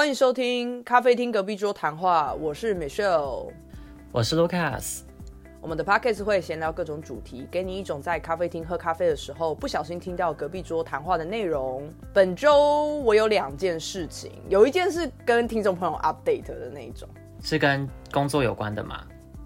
欢迎收听咖啡厅隔壁桌谈话，我是 Michelle，我是 Lucas。我们的 podcast 会闲聊各种主题，给你一种在咖啡厅喝咖啡的时候不小心听到隔壁桌谈话的内容。本周我有两件事情，有一件是跟听众朋友 update 的那一种，是跟工作有关的吗？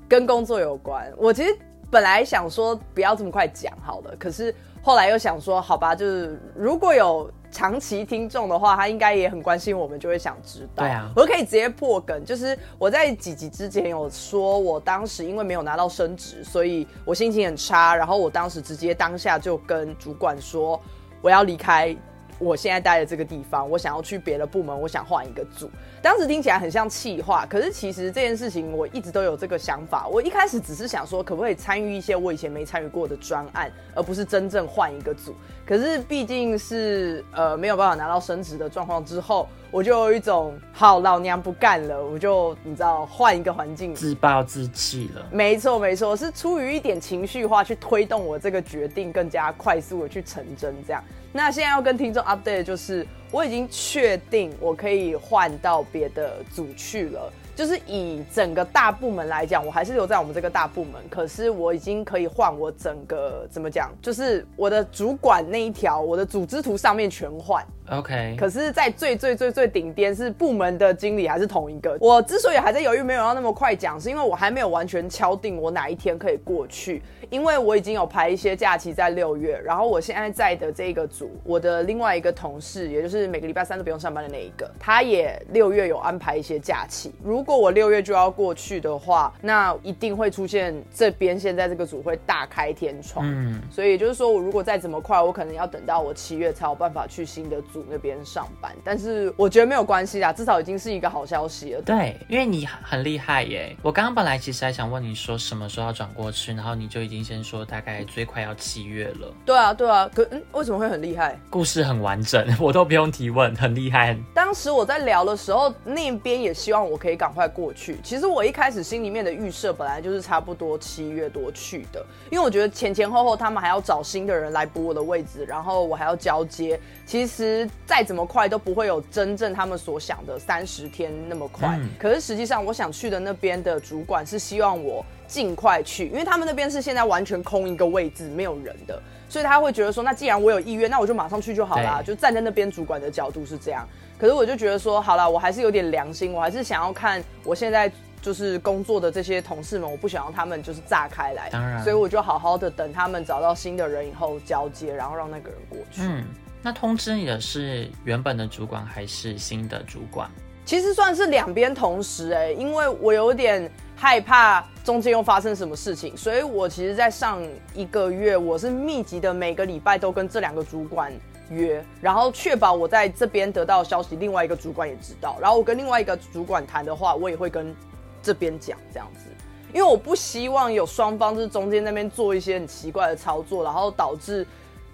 跟工作有关。我其实本来想说不要这么快讲好了，可是后来又想说，好吧，就是如果有。长期听众的话，他应该也很关心我们，就会想知道。对啊，我可以直接破梗，就是我在几集之前有说，我当时因为没有拿到升职，所以我心情很差，然后我当时直接当下就跟主管说，我要离开。我现在待的这个地方，我想要去别的部门，我想换一个组。当时听起来很像气话，可是其实这件事情我一直都有这个想法。我一开始只是想说，可不可以参与一些我以前没参与过的专案，而不是真正换一个组。可是毕竟是呃没有办法拿到升职的状况之后。我就有一种好老娘不干了，我就你知道换一个环境，自暴自弃了。没错没错，是出于一点情绪化去推动我这个决定更加快速的去成真。这样，那现在要跟听众 update 就是，我已经确定我可以换到别的组去了。就是以整个大部门来讲，我还是留在我们这个大部门。可是我已经可以换我整个怎么讲？就是我的主管那一条，我的组织图上面全换。OK。可是，在最最最最顶巅是部门的经理还是同一个。我之所以还在犹豫，没有要那么快讲，是因为我还没有完全敲定我哪一天可以过去。因为我已经有排一些假期在六月，然后我现在在的这个组，我的另外一个同事，也就是每个礼拜三都不用上班的那一个，他也六月有安排一些假期。如果我六月就要过去的话，那一定会出现这边现在这个组会大开天窗。嗯，所以也就是说，我如果再怎么快，我可能要等到我七月才有办法去新的组那边上班。但是我觉得没有关系啦，至少已经是一个好消息了。对，因为你很厉害耶。我刚刚本来其实还想问你说什么时候要转过去，然后你就已经。先说大概最快要七月了。对啊，对啊，可嗯，为什么会很厉害？故事很完整，我都不用提问，很厉害。当时我在聊的时候，那边也希望我可以赶快过去。其实我一开始心里面的预设本来就是差不多七月多去的，因为我觉得前前后后他们还要找新的人来补我的位置，然后我还要交接。其实再怎么快都不会有真正他们所想的三十天那么快。可是实际上，我想去的那边的主管是希望我。尽快去，因为他们那边是现在完全空一个位置，没有人的，所以他会觉得说，那既然我有意愿，那我就马上去就好啦。就站在那边主管的角度是这样，可是我就觉得说，好了，我还是有点良心，我还是想要看我现在就是工作的这些同事们，我不想让他们就是炸开来，当然，所以我就好好的等他们找到新的人以后交接，然后让那个人过去。嗯，那通知你的是原本的主管还是新的主管？其实算是两边同时哎，因为我有点。害怕中间又发生什么事情，所以我其实，在上一个月，我是密集的每个礼拜都跟这两个主管约，然后确保我在这边得到消息，另外一个主管也知道。然后我跟另外一个主管谈的话，我也会跟这边讲这样子，因为我不希望有双方就是中间那边做一些很奇怪的操作，然后导致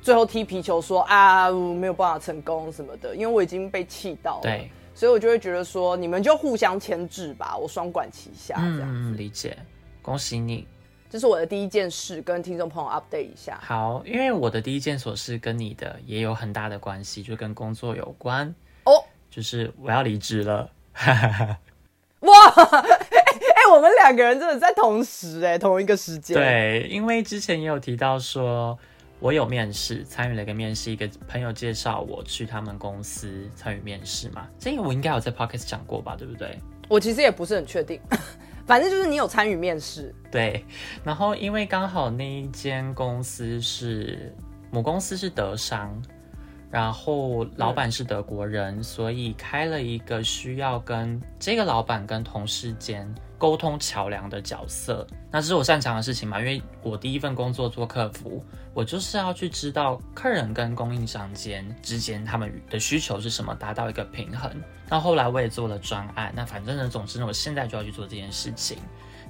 最后踢皮球说啊没有办法成功什么的，因为我已经被气到了。对。所以，我就会觉得说，你们就互相牵制吧，我双管齐下这样子。理解，恭喜你。这是我的第一件事，跟听众朋友 update 一下。好，因为我的第一件琐事跟你的也有很大的关系，就跟工作有关哦。就是我要离职了。哇，哎，我们两个人真的在同时哎，同一个时间。对，因为之前也有提到说。我有面试，参与了一个面试，一个朋友介绍我去他们公司参与面试嘛。这个我应该有在 podcast 讲过吧，对不对？我其实也不是很确定，反正就是你有参与面试。对，然后因为刚好那一间公司是母公司是德商，然后老板是德国人，所以开了一个需要跟这个老板跟同事间。沟通桥梁的角色，那这是我擅长的事情嘛？因为我第一份工作做客服，我就是要去知道客人跟供应商间之间他们的需求是什么，达到一个平衡。那后来我也做了专案，那反正呢，总之呢，我现在就要去做这件事情，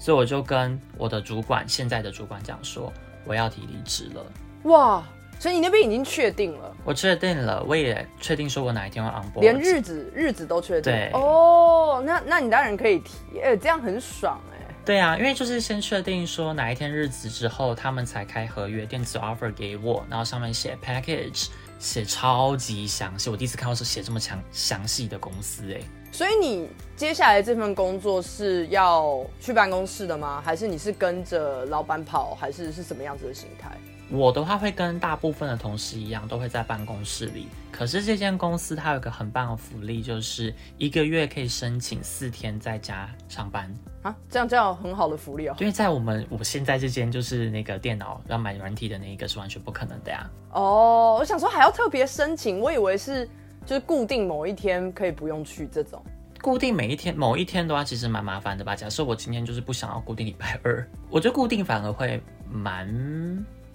所以我就跟我的主管，现在的主管讲说，我要提离职了。哇！所以你那边已经确定了，我确定了，我也确定说我哪一天会 on board，连日子日子都确定。对哦，那那你当然可以提，哎，这样很爽哎。对啊，因为就是先确定说哪一天日子之后，他们才开合约电子 offer 给我，然后上面写 package，写超级详细，我第一次看到是写这么强详细的公司哎。所以你接下来这份工作是要去办公室的吗？还是你是跟着老板跑，还是是什么样子的形态？我的话会跟大部分的同事一样，都会在办公室里。可是这间公司它有一个很棒的福利，就是一个月可以申请四天在家上班。啊，这样这样很好的福利哦。因为在我们我现在这间就是那个电脑要买软体的那一个是完全不可能的呀。哦，我想说还要特别申请，我以为是就是固定某一天可以不用去这种。固定每一天某一天的话，其实蛮麻烦的吧？假设我今天就是不想要固定礼拜二，我觉得固定反而会蛮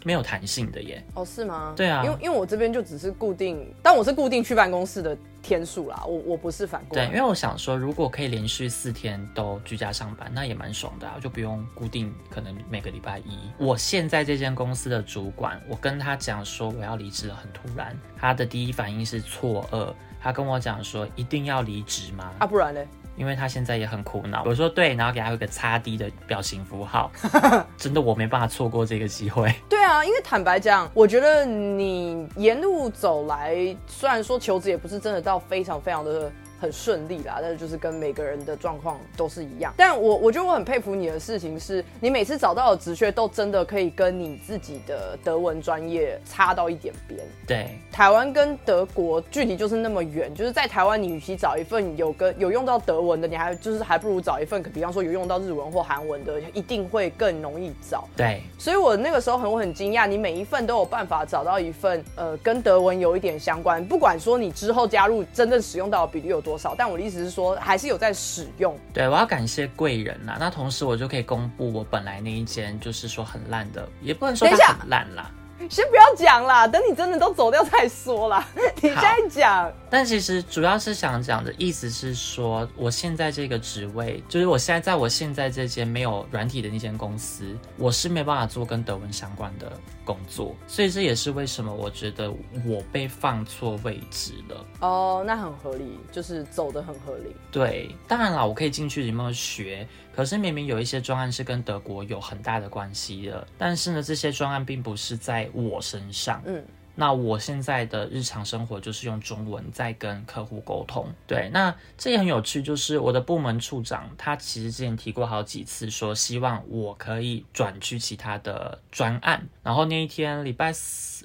没有弹性的耶。哦，是吗？对啊因为因为我这边就只是固定，但我是固定去办公室的天数啦，我我不是反过对，因为我想说，如果可以连续四天都居家上班，那也蛮爽的啊，就不用固定可能每个礼拜一。我现在这间公司的主管，我跟他讲说我要离职了，很突然，他的第一反应是错愕，他跟我讲说一定要离职吗？啊，不然嘞？因为他现在也很苦恼。我说对，然后给他一个擦低的表情符号，真的我没办法错过这个机会。对啊，因为坦白讲，我觉得你沿路走来，虽然说求职也不是真的到非常非常的很顺利啦，但是就是跟每个人的状况都是一样。但我我觉得我很佩服你的事情是，你每次找到的职缺都真的可以跟你自己的德文专业差到一点边。对，台湾跟德国距离就是那么远，就是在台湾，你与其找一份有跟有用到德文的，你还就是还不如找一份，比方说有用到日文或韩文的，一定会更容易找。对，所以我那个时候很我很惊讶，你每一份都有办法找到一份呃跟德文有一点相关，不管说你之后加入真正使用到的比例有多少，但我的意思是说还是有在使用。对，我要感谢贵人啦。那同时我就可以公布我本来那一间就是说很烂的，也不能说很烂啦。先不要讲啦，等你真的都走掉再说啦。你现在讲，但其实主要是想讲的意思是说，我现在这个职位，就是我现在在我现在这间没有软体的那间公司，我是没办法做跟德文相关的工作，所以这也是为什么我觉得我被放错位置了。哦，那很合理，就是走的很合理。对，当然啦，我可以进去里面学，可是明明有一些专案是跟德国有很大的关系的，但是呢，这些专案并不是在我身上。嗯，那我现在的日常生活就是用中文在跟客户沟通。对，那这也很有趣，就是我的部门处长他其实之前提过好几次，说希望我可以转去其他的专案。然后那一天礼拜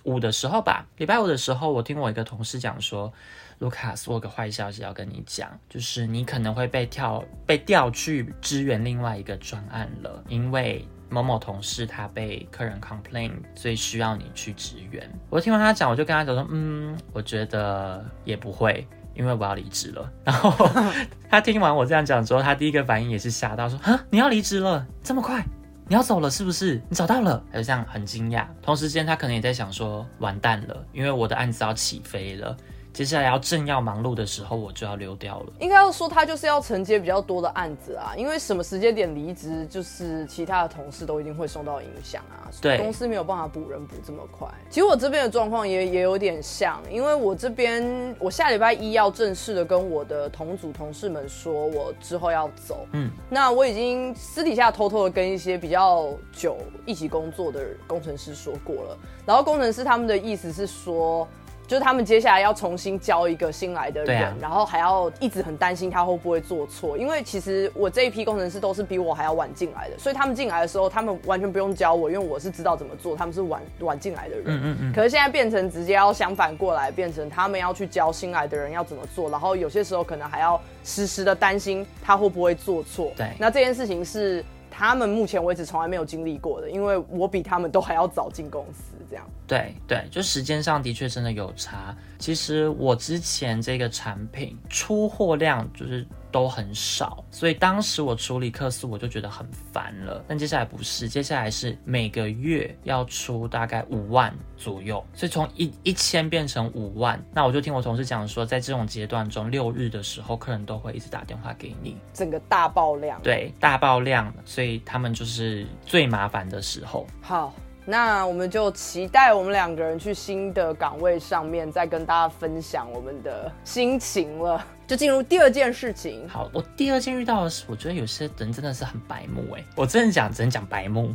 五的时候吧，礼拜五的时候，我听我一个同事讲说。卢卡斯，我有个坏消息要跟你讲，就是你可能会被跳被调去支援另外一个专案了，因为某某同事他被客人 complain，所以需要你去支援。我听完他讲，我就跟他讲说，嗯，我觉得也不会。因为我要离职了，然后他听完我这样讲之后，他第一个反应也是吓到，说：“啊，你要离职了，这么快？你要走了是不是？你找到了？”他就这样很惊讶。同时间，他可能也在想说：“完蛋了，因为我的案子要起飞了。”接下来要正要忙碌的时候，我就要溜掉了。应该要说他就是要承接比较多的案子啊，因为什么时间点离职，就是其他的同事都一定会受到影响啊。对公司没有办法补人补这么快。其实我这边的状况也也有点像，因为我这边我下礼拜一要正式的跟我的同组同事们说，我之后要走。嗯，那我已经私底下偷偷的跟一些比较久一起工作的工程师说过了，然后工程师他们的意思是说。就是他们接下来要重新教一个新来的人，啊然后还要一直很担心他会不会做错，因为其实我这一批工程师都是比我还要晚进来的，所以他们进来的时候，他们完全不用教我，因为我是知道怎么做，他们是晚晚进来的人。嗯嗯嗯，可是现在变成直接要相反过来，变成他们要去教新来的人要怎么做，然后有些时候可能还要时时的担心他会不会做错。对那这件事情是他们目前为止从来没有经历过的，因为我比他们都还要早进公司，这样。对对，就时间上的确真的有差。其实我之前这个产品出货量就是都很少，所以当时我处理客诉我就觉得很烦了。但接下来不是，接下来是每个月要出大概五万左右，所以从一一千变成五万。那我就听我同事讲说，在这种阶段中，六日的时候，客人都会一直打电话给你，整个大爆量。对，大爆量，所以他们就是最麻烦的时候。好，那我们就期待我们两个人去新的岗位上面，再跟大家分享我们的心情了。就进入第二件事情。好，我第二件遇到的是，我觉得有些人真的是很白目哎，我真的讲，只能讲白目。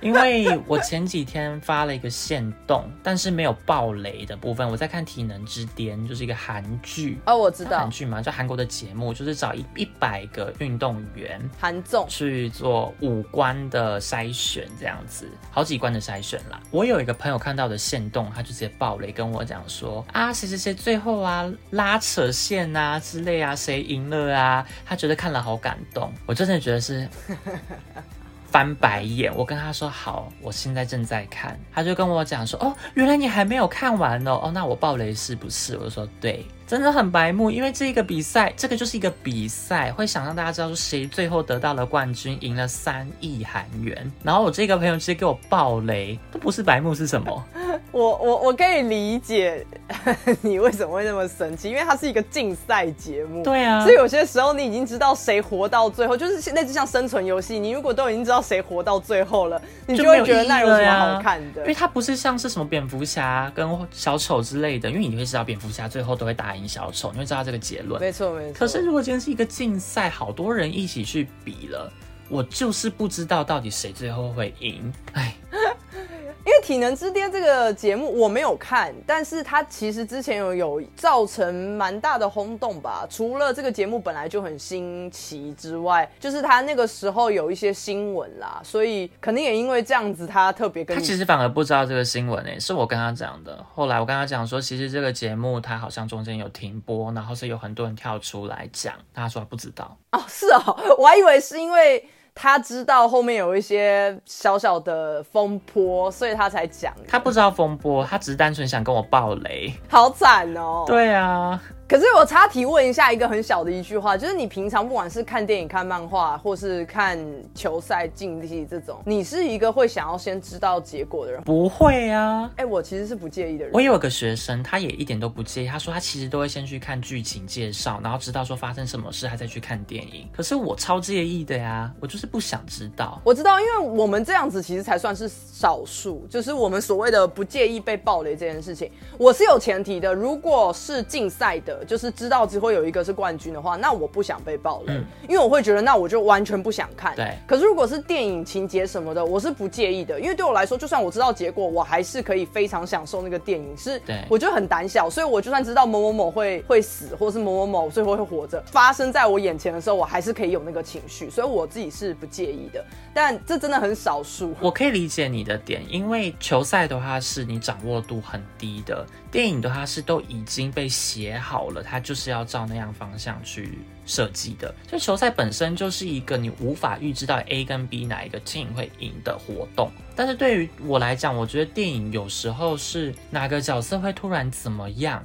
因为我前几天发了一个线动，但是没有爆雷的部分。我在看《体能之巅》，就是一个韩剧哦，我知道韩剧嘛，就韩国的节目，就是找一一百个运动员韩综去做五官的筛选，这样子好几关的筛选啦。我有一个朋友看到的线动，他就直接爆雷跟我讲说啊，谁谁谁最后啊拉扯线啊之类啊，谁赢了啊？他觉得看了好感动，我真的觉得是。翻白眼，我跟他说好，我现在正在看，他就跟我讲说，哦，原来你还没有看完哦，哦，那我爆雷是不是？我就说对。真的很白目，因为这一个比赛，这个就是一个比赛，会想让大家知道说谁最后得到了冠军，赢了三亿韩元。然后我这个朋友直接给我爆雷，这不是白目是什么？我我我可以理解 你为什么会那么生气，因为它是一个竞赛节目。对啊，所以有些时候你已经知道谁活到最后，就是现在就像生存游戏，你如果都已经知道谁活到最后了，你就会觉得那有什么好看的？因为它不是像是什么蝙蝠侠跟小丑之类的，因为你会知道蝙蝠侠最后都会打赢。小丑，你会知道这个结论，没错没错。可是如果今天是一个竞赛，好多人一起去比了，我就是不知道到底谁最后会赢，哎。因为《体能之巅》这个节目我没有看，但是它其实之前有有造成蛮大的轰动吧。除了这个节目本来就很新奇之外，就是它那个时候有一些新闻啦，所以肯定也因为这样子，他特别跟他其实反而不知道这个新闻诶，是我跟他讲的。后来我跟他讲说，其实这个节目它好像中间有停播，然后是有很多人跳出来讲，他说他不知道哦，是哦，我还以为是因为。他知道后面有一些小小的风波，所以他才讲。他不知道风波，他只是单纯想跟我爆雷。好惨哦！对啊。可是我插提问一下一个很小的一句话，就是你平常不管是看电影、看漫画，或是看球赛竞技这种，你是一个会想要先知道结果的人？不会啊，哎，我其实是不介意的人。我有个学生，他也一点都不介意，他说他其实都会先去看剧情介绍，然后知道说发生什么事，他再去看电影。可是我超介意的呀，我就是不想知道。我知道，因为我们这样子其实才算是少数，就是我们所谓的不介意被暴雷这件事情，我是有前提的。如果是竞赛的。就是知道之后有一个是冠军的话，那我不想被爆雷，因为我会觉得那我就完全不想看。对。可是如果是电影情节什么的，我是不介意的，因为对我来说，就算我知道结果，我还是可以非常享受那个电影。是，对。我就很胆小，所以我就算知道某某某会会死，或者是某某某最后会活着，发生在我眼前的时候，我还是可以有那个情绪，所以我自己是不介意的。但这真的很少数。我可以理解你的点，因为球赛的话是你掌握度很低的，电影的话是都已经被写好了，它就是要照那样方向去设计的。就球赛本身就是一个你无法预知到 A 跟 B 哪一个 team 会赢的活动。但是对于我来讲，我觉得电影有时候是哪个角色会突然怎么样，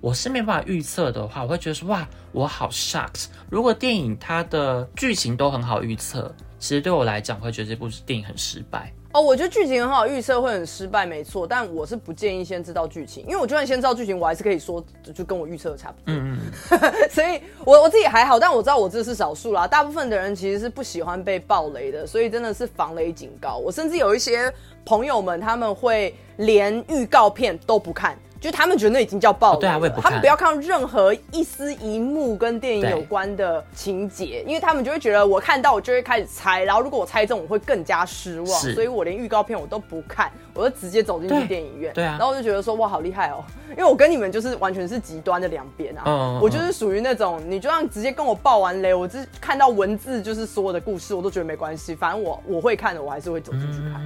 我是没办法预测的话，我会觉得说哇，我好 shocked。如果电影它的剧情都很好预测。其实对我来讲，会觉得这部电影很失败哦。我觉得剧情很好预测，会很失败，没错。但我是不建议先知道剧情，因为我就算先知道剧情，我还是可以说就跟我预测的差不多。嗯嗯。所以我我自己还好，但我知道我这是少数啦。大部分的人其实是不喜欢被暴雷的，所以真的是防雷警告。我甚至有一些朋友们，他们会连预告片都不看。就他们觉得那已经叫暴雷了，他们不要看任何一丝一幕跟电影有关的情节，因为他们就会觉得我看到我就会开始猜，然后如果我猜中，我会更加失望，所以我连预告片我都不看，我就直接走进去电影院。对啊，然后我就觉得说哇好厉害哦，因为我跟你们就是完全是极端的两边啊，我就是属于那种你就让直接跟我爆完雷，我只看到文字就是所有的故事我都觉得没关系，反正我我会看的，我还是会走进去看。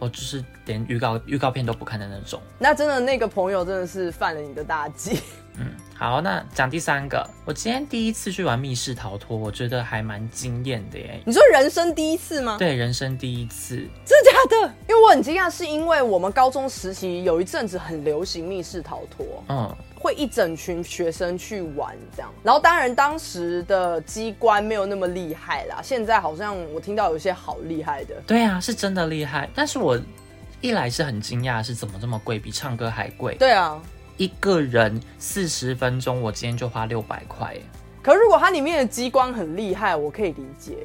我就是连预告预告片都不看的那种。那真的那个朋友真的是犯了你的大忌。嗯，好，那讲第三个，我今天第一次去玩密室逃脱，我觉得还蛮惊艳的耶。你说人生第一次吗？对，人生第一次。真的假的？因为我很惊讶，是因为我们高中时期有一阵子很流行密室逃脱。嗯。会一整群学生去玩这样，然后当然当时的机关没有那么厉害啦。现在好像我听到有些好厉害的。对啊，是真的厉害。但是我一来是很惊讶，是怎么这么贵，比唱歌还贵。对啊，一个人四十分钟，我今天就花六百块。可如果它里面的机关很厉害，我可以理解。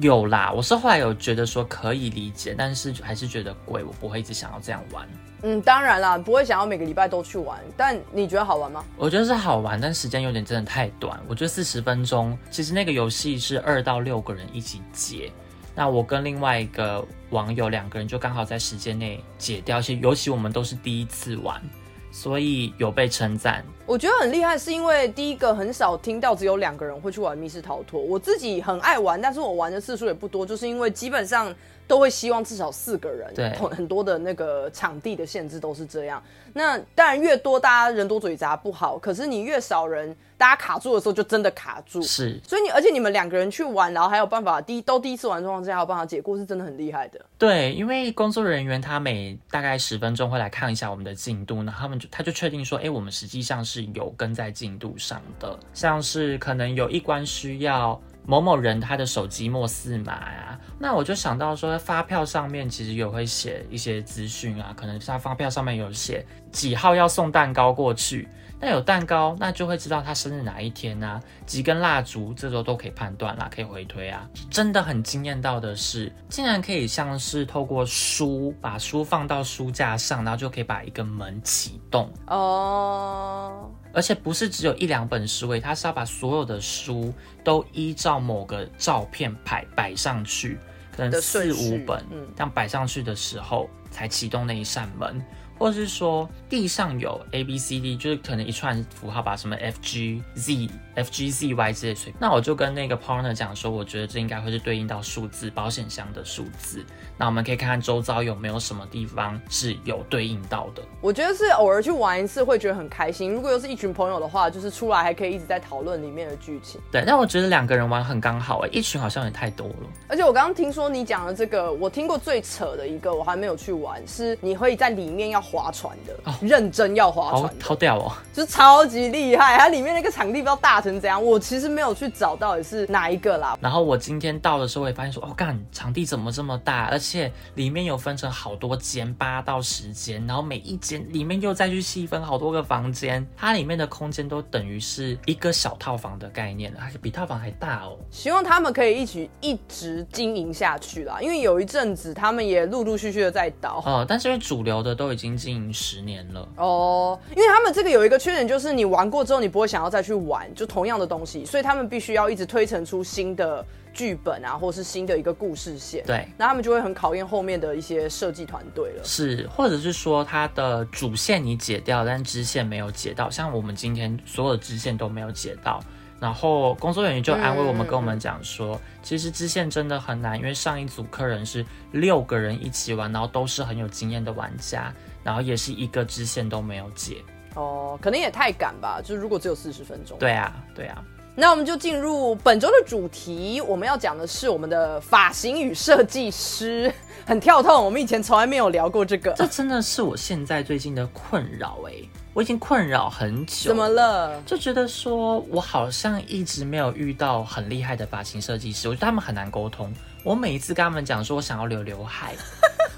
有啦，我是后来有觉得说可以理解，但是还是觉得贵，我不会一直想要这样玩。嗯，当然啦，不会想要每个礼拜都去玩。但你觉得好玩吗？我觉得是好玩，但时间有点真的太短。我觉得四十分钟，其实那个游戏是二到六个人一起解，那我跟另外一个网友两个人就刚好在时间内解掉，而且尤其我们都是第一次玩，所以有被称赞。我觉得很厉害，是因为第一个很少听到只有两个人会去玩密室逃脱。我自己很爱玩，但是我玩的次数也不多，就是因为基本上都会希望至少四个人。对很很多的那个场地的限制都是这样。那当然越多，大家人多嘴杂不好。可是你越少人，大家卡住的时候就真的卡住。是所以你而且你们两个人去玩，然后还有办法第一都第一次玩状况之下还有办法解过，是真的很厉害的。对，因为工作人员他每大概十分钟会来看一下我们的进度，那他们就他就确定说，哎，我们实际上是有跟在进度上的，像是可能有一关需要某某人他的手机末四码啊，那我就想到说，发票上面其实有会写一些资讯啊，可能他发票上面有写几号要送蛋糕过去。那有蛋糕，那就会知道他生日哪一天啊，几根蜡烛，这周都可以判断啦，可以回推啊。真的很惊艳到的是，竟然可以像是透过书，把书放到书架上，然后就可以把一个门启动。哦、而且不是只有一两本书诶，它是要把所有的书都依照某个照片摆摆上去，可能的四五本，嗯这样摆上去的时候才启动那一扇门，或者是说地上有 A B C D，就是可能一串符号，吧什么 F G Z F G Z Y 之类的，那我就跟那个 partner 讲说，我觉得这应该会是对应到数字保险箱的数字，那我们可以看看周遭有没有什么地方是有对应到的。我觉得是偶尔去玩一次会觉得很开心。如果又是一群朋友的话，就是出来还可以一直在讨论里面的剧情。对，但我觉得两个人玩很刚好诶，一群好像也太多了。而且我刚刚听说你讲的这个，我听过最扯的一个，我还没有去玩，是你会在里面要划船的，认真要划船的，好屌哦！就是超级厉害。它里面那个场地不知道大成怎样，我其实没有去找到底是哪一个啦。然后我今天到的时候，我也发现说，哦，干，场地怎么这么大？而且里面有分成好多间，八到十间，然后每一间里面又再去细分好多个房间，它里面的空间都等于是一个小套房的概念了，还是比套房还大哦。希望他们可以一起一直经营下去啦，因为有一阵子他们也陆陆续续的在倒。哦，但是因为主流的都已经经营十年了，哦，因为他们这个有一个缺点，就是你玩过之后，你不会想要再去玩，就同样的东西，所以他们必须要一直推陈出新的剧本啊，或是新的一个故事线。对。那他们就会很考验后面的一些设计团队了。是，或者是说它的主线你解掉，但支线没有解到，像我们今天所有的支线都没有解到，然后工作人员就安慰我们，嗯跟我们讲说，其实支线真的很难，因为上一组客人是六个人一起玩，然后都是很有经验的玩家，然后也是一个支线都没有解。哦，可能也太赶吧，就是如果只有四十分钟。对啊，对啊，那我们就进入本周的主题，我们要讲的是我们的发型与设计师，很跳痛，我们以前从来没有聊过这个。这真的是我现在最近的困扰哎、我已经困扰很久。怎么？了？就觉得说，我好像一直没有遇到很厉害的发型设计师，我觉得他们很难沟通。我每一次跟他们讲说我想要留刘海，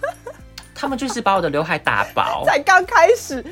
他们就是把我的刘海打薄。才刚开始，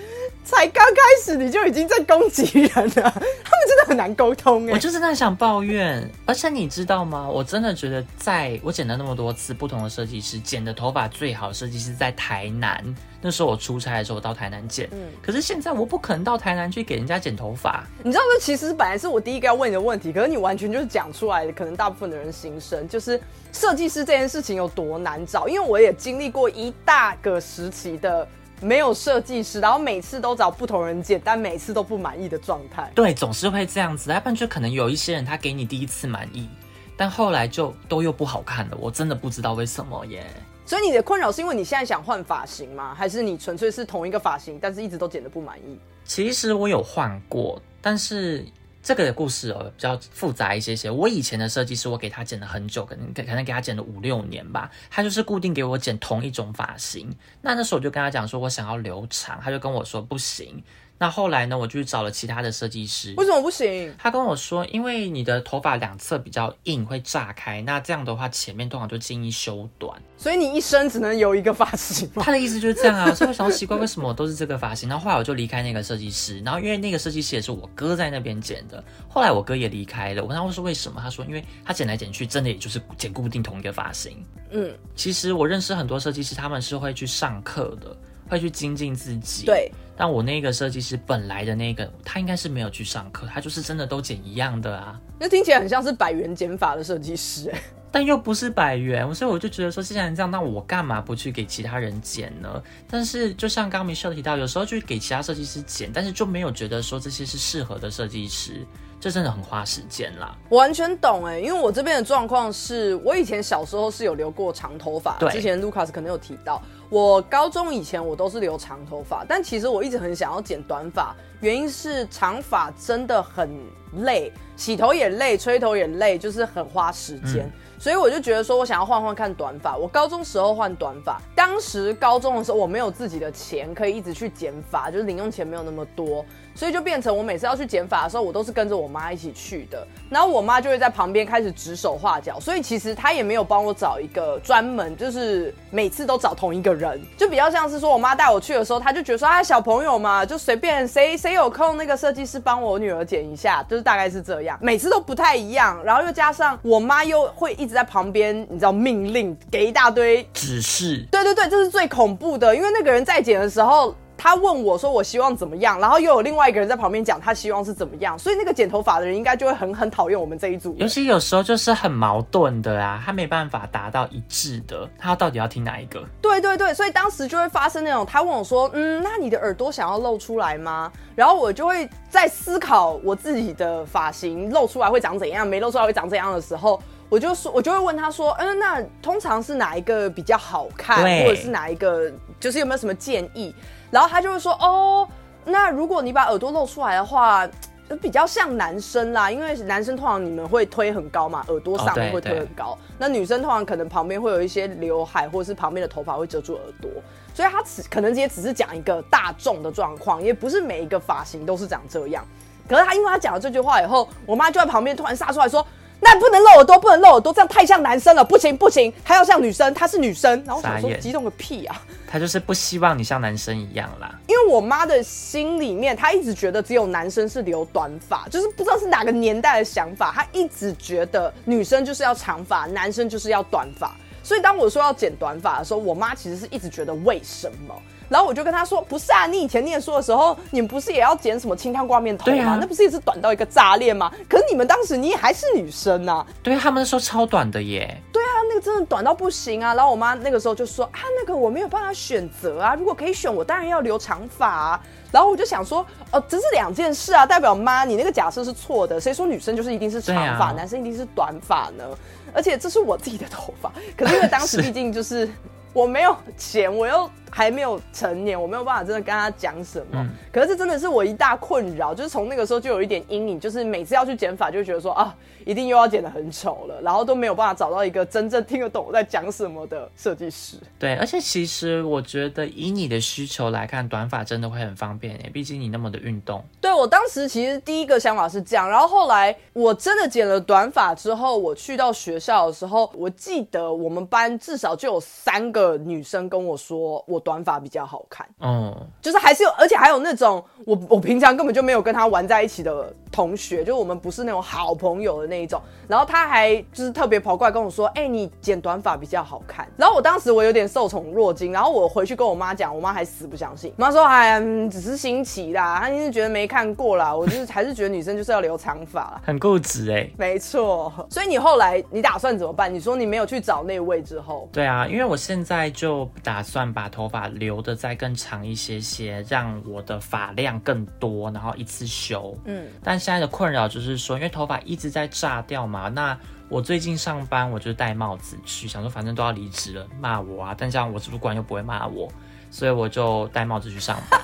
才刚开始你就已经在攻击人了，他们真的很难沟通哎。我就真的很想抱怨，而且你知道吗？我真的觉得，在我剪了那么多次不同的设计师，剪的头发最好设计师在台南。那时候我出差的时候，我到台南剪。嗯可是现在我不可能到台南去给人家剪头发。你知道这其实本来是我第一个要问你的问题，可是你完全就是讲出来的，可能大部分的人心声就是设计师这件事情有多难找，因为我也经历过一大个时期的没有设计师，然后每次都找不同人剪，但每次都不满意的状态。对，总是会这样子，要不然就可能有一些人他给你第一次满意，但后来就都又不好看了。我真的不知道为什么耶。所以你的困扰是因为你现在想换发型吗？还是你纯粹是同一个发型，但是一直都剪得不满意？其实我有换过，但是这个故事哦比较复杂一些些。我以前的设计师，我给他剪了很久，可能可能给他剪了五六年吧。他就是固定给我剪同一种发型。那那时候我就跟他讲说，我想要留长，他就跟我说不行。那后来呢，我就去找了其他的设计师。为什么不行？他跟我说，因为你的头发两侧比较硬，会炸开，那这样的话前面通常就建议修短。所以你一生只能有一个发型？他的意思就是这样啊，所以我想要奇怪为什么我都是这个发型。然后后来我就离开那个设计师，然后因为那个设计师也是我哥在那边剪的，后来我哥也离开了。我跟他说为什么，他说因为他剪来剪去，真的也就是剪固定同一个发型。嗯，其实我认识很多设计师，他们是会去上课的，会去精进自己。。对，但我那个设计师本来的那个，他应该是没有去上课，他就是真的都剪一样的啊。那听起来很像是百元剪法的设计师、哎，但又不是百元，所以我就觉得说，既然这样，那我干嘛不去给其他人剪呢？但是就像刚刚 Michelle 提到，有时候去给其他设计师剪，但是就没有觉得说这些是适合的设计师，这真的很花时间啦。我完全懂哎，因为我这边的状况是我以前小时候是有留过长头发，之前 Lucas 可能有提到，我高中以前我都是留长头发，但其实我一直很想要剪短发，原因是长发真的很累，洗头也累，吹头也累，就是很花时间。所以我就觉得说，我想要换换看短发。我高中时候换短发，当时高中的时候我没有自己的钱可以一直去剪发，就是零用钱没有那么多。所以就变成我每次要去剪发的时候，我都是跟着我妈一起去的。然后我妈就会在旁边开始指手画脚，所以其实她也没有帮我找一个专门，就是每次都找同一个人，就比较像是说我妈带我去的时候，她就觉得说啊小朋友嘛，就随便谁 谁有空，那个设计师帮我女儿剪一下，就是大概是这样，每次都不太一样。然后又加上我妈又会一直在旁边，你知道命令给一大堆指示。对对对，这是最恐怖的，因为那个人在剪的时候。他问我说：“我希望怎么样？”然后又有另外一个人在旁边讲他希望是怎么样，所以那个剪头发的人应该就会很很讨厌我们这一组。尤其有时候就是很矛盾的啊，他没办法达到一致的，他到底要听哪一个？对对对，所以当时就会发生那种，他问我说：“嗯，那你的耳朵想要露出来吗？”然后我就会在思考我自己的发型露出来会长怎样，没露出来会长怎样的时候，我就说，我就会问他说：“嗯，那通常是哪一个比较好看，或者是哪一个，就是有没有什么建议？”然后他就会说：“哦，那如果你把耳朵露出来的话，就比较像男生啦，因为男生通常你们会推很高嘛，耳朵上面会推很高。那女生通常可能旁边会有一些刘海，或者是旁边的头发会遮住耳朵，所以他只可能也只是讲一个大众的状况，也不是每一个发型都是长这样。可是他因为他讲了这句话以后，我妈就在旁边突然杀出来说。”那不能露耳朵，不能露耳朵，这样太像男生了，不行不行，还要像女生，她是女生。然后我想说，激动个屁啊！她就是不希望你像男生一样啦。因为我妈的心里面，她一直觉得只有男生是留短发，就是不知道是哪个年代的想法，她一直觉得女生就是要长发，男生就是要短发。所以当我说要剪短发的时候，我妈其实是一直觉得为什么？然后我就跟他说：“不是啊，你以前念书的时候，你们不是也要剪什么清汤挂面头吗？那不是也是短到一个炸裂吗？可是你们当时你也还是女生啊。”对他们说超短的耶。对啊，那个真的短到不行啊。然后我妈那个时候就说：“啊，那个我没有办法选择啊，如果可以选，我当然要留长发。”啊。”然后我就想说：“哦，这是两件事啊，代表妈你那个假设是错的。谁说女生就是一定是长发，男生一定是短发呢？而且这是我自己的头发，可是因为当时毕竟就是我没有钱，我又。”还没有成年，我没有办法真的跟他讲什么。可是这真的是我一大困扰，就是从那个时候就有一点阴影，就是每次要去剪发，就觉得说啊，一定又要剪得很丑了，然后都没有办法找到一个真正听得懂我在讲什么的设计师。对，而且其实我觉得以你的需求来看，短发真的会很方便诶，毕竟你那么的运动。对我当时其实第一个想法是这样，然后后来我真的剪了短发之后，我去到学校的时候，我记得我们班至少就有三个女生跟我说我。短发比较好看，嗯，就是还是有，而且还有那种我我平常根本就没有跟她玩在一起的同学，就我们不是那种好朋友的那一种，然后他还就是特别跑过来跟我说，哎，你剪短发比较好看。然后我当时我有点受宠若惊，然后我回去跟我妈讲，我妈还死不相信，妈说，哎，只是新奇啦，她一是觉得没看过啦，我就是还是觉得女生就是要留长发，很固执哎，没错。所以你后来你打算怎么办？你说你没有去找那位之后，对啊，因为我现在就打算把头。发留的再更长一些些，让我的发量更多，然后一次修。嗯，但现在的困扰就是说，因为头发一直在炸掉嘛。那我最近上班，我就戴帽子去，想说反正都要离职了，骂我啊。但这样我主管又不会骂我，所以我就戴帽子去上班。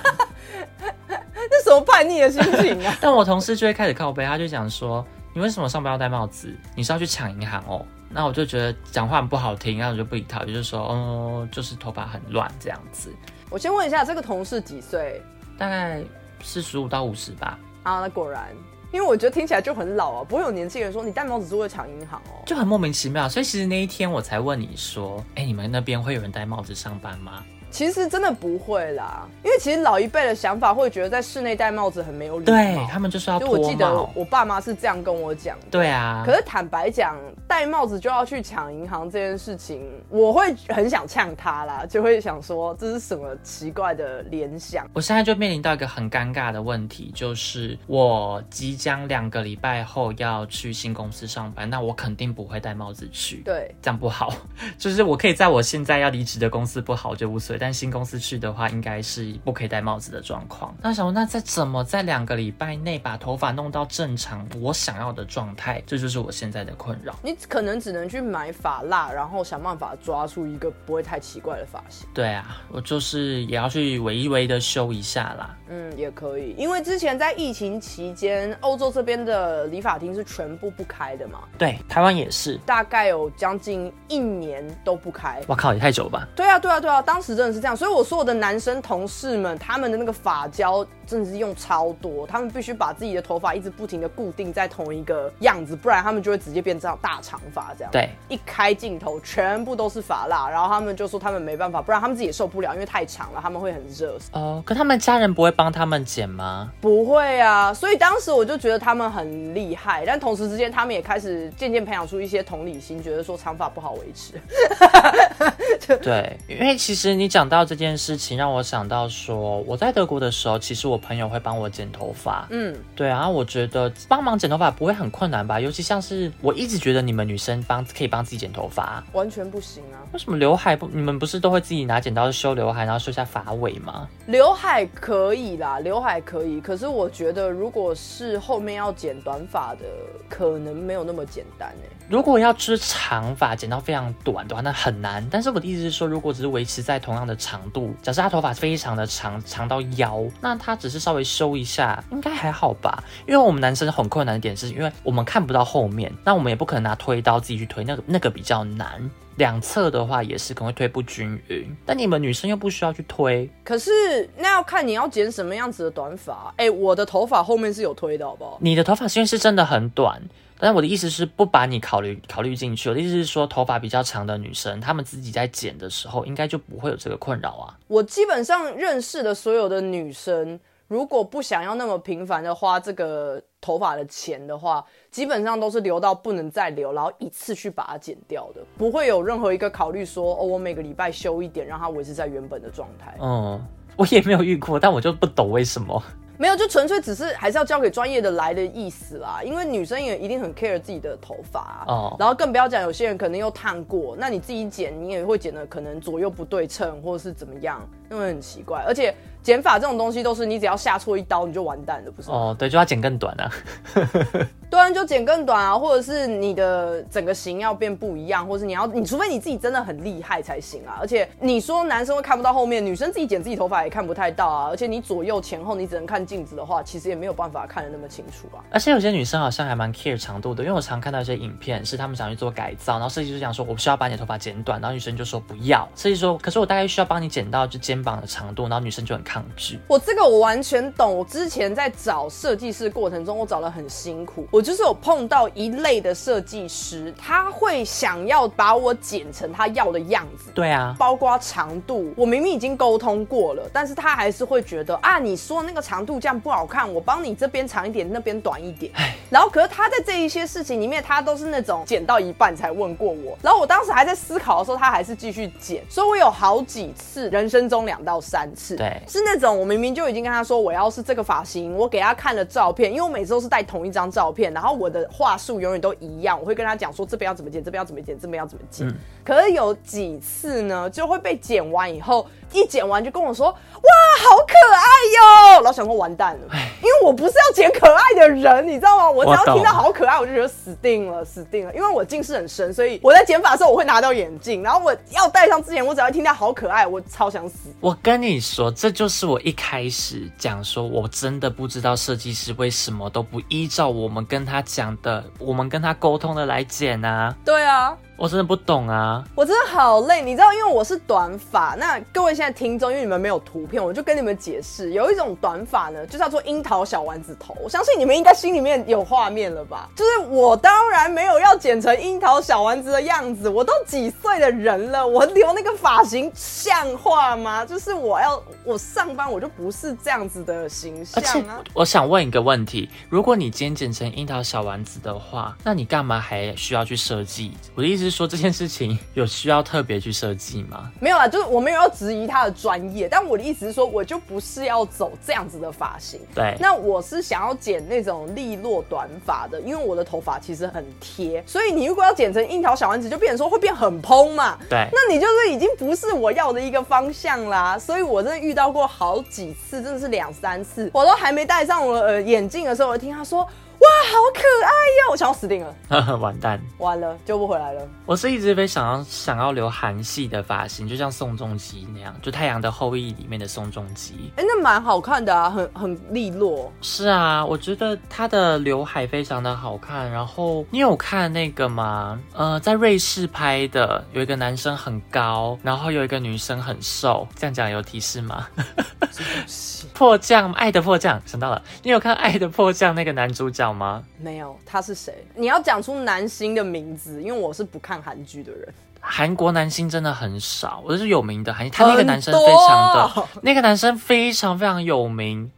那什么叛逆的心情啊？但我同事就会开始靠背，他就讲说：“你为什么上班要戴帽子？你是要去抢银行哦？”那我就觉得讲话很不好听，然后我就不理他，就是说，嗯，就是头发很乱这样子。我先问一下，这个同事几岁？大概四十五到五十吧。啊，那果然，因为我觉得听起来就很老啊，不会有年轻人说你戴帽子是为了抢银行哦，就很莫名其妙。所以其实那一天我才问你说，哎，你们那边会有人戴帽子上班吗？其实真的不会啦，因为其实老一辈的想法会觉得在室内戴帽子很没有礼貌对。他们就是要就我记得。我爸妈是这样跟我讲的。对啊，可是坦白讲，戴帽子就要去抢银行这件事情，我会很想呛他啦，就会想说这是什么奇怪的联想。我现在就面临到一个很尴尬的问题，就是我即将两个礼拜后要去新公司上班，那我肯定不会戴帽子去。对，这样不好，就是我可以在我现在要离职的公司不好就无所谓，但新公司去的话，应该是不可以戴帽子的状况。那想说，那在怎么在两个礼拜内把头发弄到正常我想要的状态？这就是我现在的困扰。你可能只能去买发蜡，然后想办法抓出一个不会太奇怪的发型。对啊，我就是也要去微微的修一下啦。嗯，也可以，因为之前在疫情期间，欧洲这边的理发厅是全部不开的嘛，对，台湾也是。大概有将近一年都不开。我靠，也太久了吧？对啊，对啊，对啊，当时真的是这样，所以我所有的男生同事们，他们的那个发胶真的是用超多，他们必须把自己的头发一直不停的固定在同一个样子，不然他们就会直接变这样大长发这样。对，一开镜头全部都是发蜡，然后他们就说他们没办法，不然他们自己也受不了，因为太长了，他们会很热。哦，可他们家人不会帮他们剪吗？不会啊，所以当时我就觉得他们很厉害，但同时之间他们也开始渐渐培养出一些同理心，觉得说长发不好维持。对，因为其实你讲到这件事情，让我想到说，我在德国的时候，其实我朋友会帮我剪头发。嗯，对啊，我觉得帮忙剪头发不会很困难吧？尤其像是我一直觉得你们女生帮可以帮自己剪头发，完全不行啊。为什么刘海不？你们不是都会自己拿剪刀修刘海，然后修一下发尾吗？刘海可以啦，刘海可以，可是我觉得如果是后面要剪短发的，可能没有那么简单哎、如果要吃长发剪到非常短的话，那很难。但是我的意思是说，如果只是维持在同样的长度，假设他头发非常的长，长到腰，那他只是稍微修一下，应该还好吧？因为我们男生很困难的点是，因为我们看不到后面，那我们也不可能拿推刀自己去推，那个那个比较难。两侧的话也是可能会推不均匀，但你们女生又不需要去推，可是那要看你要剪什么样子的短发。哎、我的头发后面是有推的，好不好？你的头发因为是真的很短，但是我的意思是不把你考虑考虑进去。我的意思是说，头发比较长的女生，她们自己在剪的时候，应该就不会有这个困扰啊。我基本上认识的所有的女生，如果不想要那么频繁的花这个头发的钱的话，基本上都是留到不能再留，然后一次去把它剪掉的，不会有任何一个考虑说，哦，我每个礼拜修一点，让它维持在原本的状态。嗯，我也没有遇过，但我就不懂为什么。没有，就纯粹只是还是要交给专业的来的意思啦。因为女生也一定很 care 自己的头发、然后更不要讲有些人可能又烫过，那你自己剪，你也会剪的可能左右不对称，或者是怎么样，那会很奇怪。而且剪法这种东西都是你只要下错一刀你就完蛋了，不是？哦，对，就要剪更短啊。对啊，就剪更短啊，或者是你的整个型要变不一样，或是你要，你除非你自己真的很厉害才行啊。而且你说男生会看不到后面，女生自己剪自己头发也看不太到啊。而且你左右前后你只能看镜子的话，其实也没有办法看得那么清楚啊。而且有些女生好像还蛮 care 长度的，因为我常看到一些影片，是他们想去做改造，然后设计师讲说，我需要把你的头发剪短，然后女生就说不要，设计师说，可是我大概需要帮你剪到就肩膀的长度，然后女生就很抗拒。我这个我完全懂。我之前在找设计师过程中，我找的很辛苦。我就是有碰到一类的设计师，他会想要把我剪成他要的样子。对啊，包括长度，我明明已经沟通过了，但是他还是会觉得啊，你说那个长度这样不好看，我帮你这边长一点，那边短一点。然后，可是他在这一些事情里面，他都是那种剪到一半才问过我。然后我当时还在思考的时候，他还是继续剪，所以我有好几次，人生中两到三次，对是那种我明明就已经跟他说我要是这个发型，我给他看了照片，因为我每次都是带同一张照片，然后我的话术永远都一样，我会跟他讲说这边要怎么剪，这边要怎么剪，这边要怎么剪。可是有几次呢，就会被剪完以后，一剪完就跟我说哇，好可爱哟，然后想说完蛋了，因为我不是要剪可爱的人，你知道吗？我只要听到好可爱，我就觉得死定了，死定了。因为我近视很深，所以我在剪发的时候我会拿掉眼镜，然后我要戴上之前，我只要听到好可爱，我超想死。我跟你说，这就是是我一开始讲说，我真的不知道设计师为什么都不依照我们跟他讲的，我们跟他沟通的来剪啊。对啊，我真的不懂啊。我真的好累，你知道，因为我是短发。那各位现在听众，因为你们没有图片，我就跟你们解释，有一种短发呢，就叫做樱桃小丸子头。我相信你们应该心里面有画面了吧？就是我当然没有要剪成樱桃小丸子的样子，我都几岁的人了，我留那个发型像话吗？就是我要我上班我就不是这样子的形而且象啊。我想问一个问题：如果你今天剪成樱桃小丸子的话，那你干嘛还需要去设计？我的意思是说，这件事情有需要特别去设计吗？没有啊，就是我没有要质疑他的专业，但我的意思是说，我就不是要走这样子的发型。对，那我是想要剪那种利落短发的，因为我的头发其实很贴，所以你如果要剪成樱桃小丸子，就变成说会变很蓬嘛。对那你就是已经不是我要的一个方向啦。所以我真的遇到过好几次，真的是两三次，我都还没戴上我的呃眼镜的时候，我就听他说：“哇，好可爱呀！”我想要死定了，完蛋！完了救不回来了。我是一直被想要想要留韩系的发型，就像宋仲基那样，就《太阳的后裔》里面的宋仲基。哎、那蛮好看的啊，很很利落。是啊，我觉得他的刘海非常的好看。然后你有看那个吗？呃，在瑞士拍的，有一个男生很高，然后有一个女生很瘦。这样讲有提示吗？迫降，爱的迫降，想到了。你有看《爱的迫降》那个男主角吗？没有，他是谁？你要讲出男星的名字，因为我是不看韩剧的人。韩国男星真的很少，我就是有名的韩，他那个男生非常的，那个男生非常非常有名，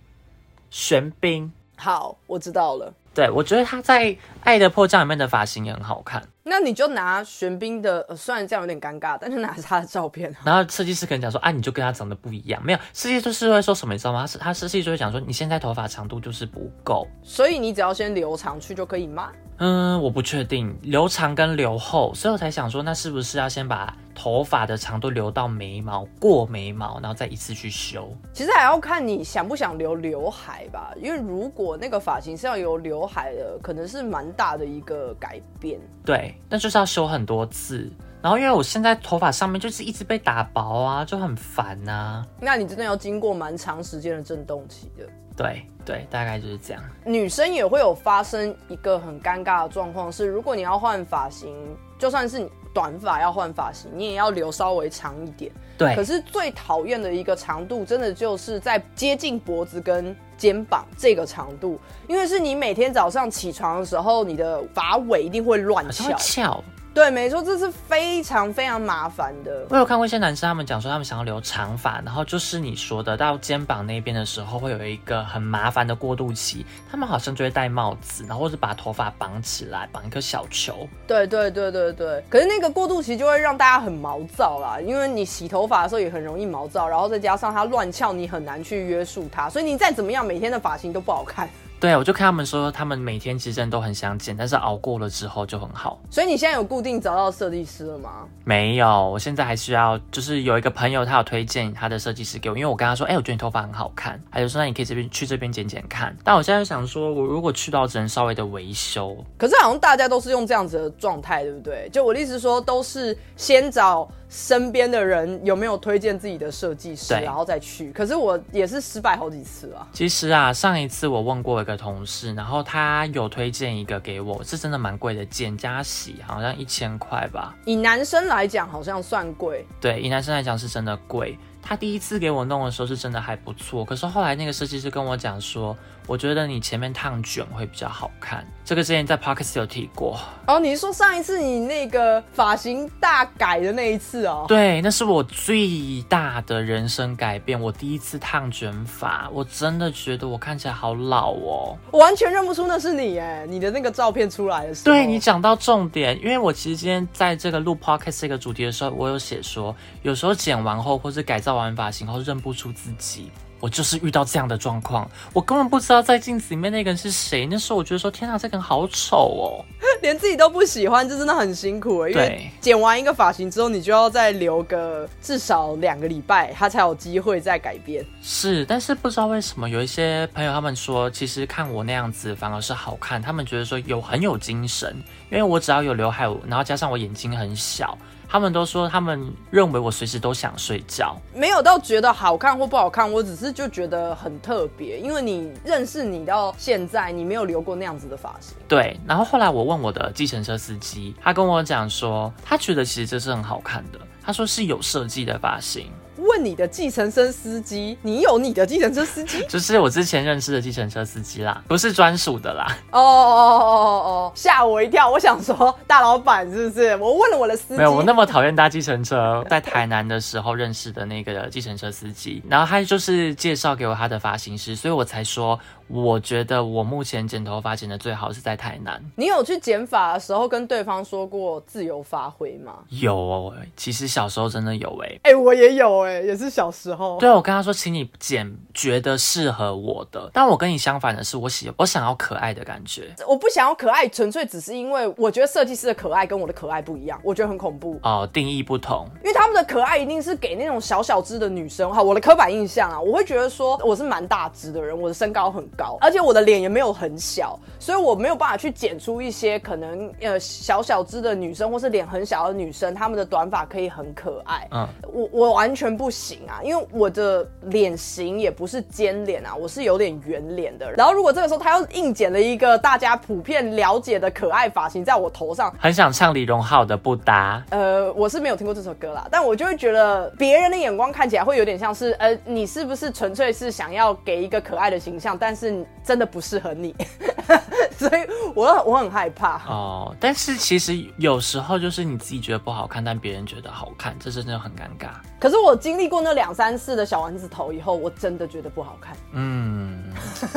玄彬。好，我知道了。对，我觉得他在《爱的迫降》里面的发型也很好看。那你就拿玄彬的，呃，虽然这样有点尴尬，但是拿他的照片啊。然后设计师可能讲说啊，你就跟他长得不一样，没有设计师是会说什么，你知道吗？他是他设计师会讲说，你现在头发长度就是不够。所以你只要先留长去就可以吗？嗯，我不确定留长跟留厚，所以我才想说，那是不是要先把头发的长度留到眉毛过眉毛，然后再一次去修？其实还要看你想不想留刘海吧，因为如果那个发型是要有刘海的，可能是蛮大的一个改变。对，但就是要修很多次。然后因为我现在头发上面就是一直被打薄啊，就很烦呐、那你真的要经过蛮长时间的震动期的。对对，大概就是这样。女生也会有发生一个很尴尬的状况，是如果你要换发型，就算是你短发要换发型，你也要留稍微长一点。对，可是最讨厌的一个长度，真的就是在接近脖子跟肩膀这个长度，因为是你每天早上起床的时候，你的发尾一定会乱翘。翘。对，没错，这是非常非常麻烦的。我有看过一些男生，他们讲说他们想要留长发，然后就是你说的到肩膀那边的时候，会有一个很麻烦的过渡期。他们好像就会戴帽子，然后或者把头发绑起来，绑一颗小球。对对对对对，可是那个过渡期就会让大家很毛躁啦，因为你洗头发的时候也很容易毛躁，然后再加上它乱翘，你很难去约束它，所以你再怎么样，每天的发型都不好看。对，我就看他们说，他们每天其实真的都很想剪，但是熬过了之后就很好。所以你现在有固定找到设计师了吗？没有，我现在还需要，就是有一个朋友他有推荐他的设计师给我，因为我跟他说，哎、我觉得你头发很好看，他就说那你可以这边去这边剪剪看。但我现在想说，我如果去到只能稍微的维修，可是好像大家都是用这样子的状态，对不对？就我的意思是说，都是先找身边的人有没有推荐自己的设计师，然后再去。可是我也是失败好几次啊。其实啊，上一次我问过一个同事，然后他有推荐一个给我，是真的蛮贵的，剪加洗好像一千块吧。以男生来讲，好像算贵。对，以男生来讲是真的贵。他第一次给我弄的时候是真的还不错，可是后来那个设计师跟我讲说，我觉得你前面烫卷会比较好看。这个之前在 Podcast 有提过。哦，你是说上一次你那个发型大改的那一次哦？对，那是我最大的人生改变。我第一次烫卷发，我真的觉得我看起来好老哦。我完全认不出那是你哎，你的那个照片出来的时候。对你讲到重点，因为我其实今天在这个录 podcast 这个主题的时候，我有写说，有时候剪完后或是改造完发型后认不出自己。我就是遇到这样的状况，我根本不知道在镜子里面那个人是谁。那时候我觉得说，天哪，这个人好丑哦。连自己都不喜欢，这真的很辛苦哎。因为对剪完一个发型之后，你就要再留个至少两个礼拜，它才有机会再改变。是，但是不知道为什么有一些朋友他们说，其实看我那样子反而是好看，他们觉得说有很有精神，因为我只要有刘海，然后加上我眼睛很小，他们都说他们认为我随时都想睡觉。没有到觉得好看或不好看，我只是就觉得很特别，因为你认识你到现在，你没有留过那样子的发型。对，然后后来我问我的计程车司机，他跟我讲说，他觉得其实这是很好看的，他说是有设计的发型。问你的计程车司机，你有你的计程车司机？就是我之前认识的计程车司机啦，不是专属的啦。哦哦哦哦哦，吓我一跳！我想说大老板是不是？我问了我的司机，没有，我那么讨厌搭计程车。在台南的时候认识的那个计程车司机，然后他就是介绍给我他的发型师，所以我才说。我觉得我目前剪头发剪的最好是在台南。你有去剪发的时候跟对方说过自由发挥吗？有哦，其实小时候真的有哎。哎，我也有哎，也是小时候。对，我跟他说，请你剪觉得适合我的。但我跟你相反的是，我喜我想要可爱的感觉。我不想要可爱，纯粹只是因为我觉得设计师的可爱跟我的可爱不一样，我觉得很恐怖哦，定义不同。因为他们的可爱一定是给那种小小只的女生哈。我的刻板印象啊，我会觉得说我是蛮大只的人，我的身高很高，而且我的脸。也没有很小，所以我没有办法去剪出一些可能呃小小只的女生，或是脸很小的女生，她们的短发可以很可爱。嗯，我我完全不行啊，因为我的脸型也不是尖脸啊，我是有点圆脸的。然后如果这个时候他又硬剪了一个大家普遍了解的可爱发型在我头上，很想唱李荣浩的不搭。呃，我是没有听过这首歌啦，但我就会觉得别人的眼光看起来会有点像是，呃，你是不是纯粹是想要给一个可爱的形象，但是真的不。适合你，所以我我很害怕哦。但是其实有时候就是你自己觉得不好看，但别人觉得好看，这真的很尴尬。可是我经历过那两三次的小丸子头以后，我真的觉得不好看。嗯，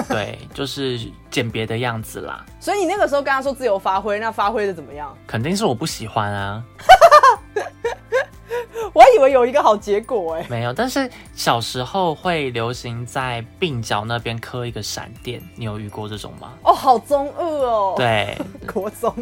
对，就是剪别的样子啦。所以你那个时候跟他说自由发挥，那发挥的怎么样？肯定是我不喜欢啊。我还以为有一个好结果哎，没有。但是小时候会流行在鬓角那边刻一个闪电，你有遇过这种吗？哦，好中二哦。对，国中。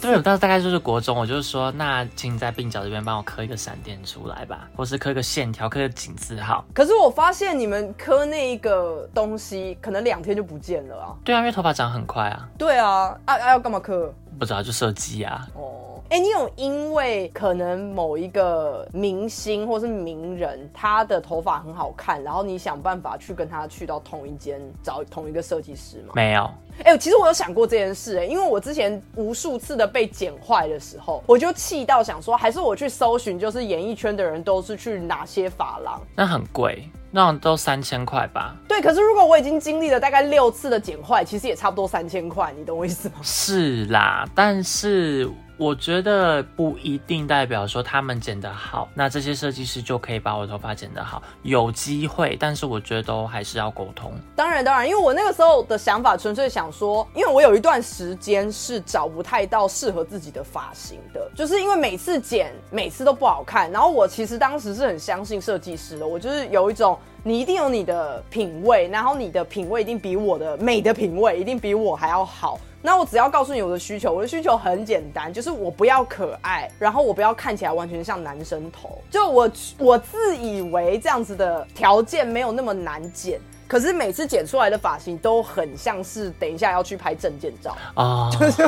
对，但大概就是国中，我就是说，那请在鬓角这边帮我刻一个闪电出来吧，或是刻一个线条，刻个井字号。可是我发现你们刻那一个东西，可能两天就不见了啊。对啊，因为头发长很快啊。对啊，啊啊要干嘛刻？不知道，就设计啊。哦。哎，你有因为可能某一个明星或是名人，他的头发很好看，然后你想办法去跟他去到同一间找同一个设计师吗？没有。哎，其实我有想过这件事，哎，因为我之前无数次的被剪坏的时候，我就气到想说，还是我去搜寻，就是演艺圈的人都是去哪些发廊？那很贵，那都三千块吧？对，可是如果我已经经历了大概六次的剪坏，其实也差不多三千块，你懂我意思吗？是啦，但是。我觉得不一定代表说他们剪得好，那这些设计师就可以把我头发剪得好。有机会，但是我觉得都还是要沟通。当然，当然，因为我那个时候的想法纯粹想说，因为我有一段时间是找不太到适合自己的发型的，就是因为每次剪每次都不好看。然后我其实当时是很相信设计师的，我就是有一种你一定有你的品味，然后你的品味一定比我的美的品味一定比我还要好。那我只要告诉你我的需求，我的需求很简单，就是我不要可爱，然后我不要看起来完全像男生头。就我我自以为这样子的条件没有那么难剪，可是每次剪出来的发型都很像是等一下要去拍证件照啊，就是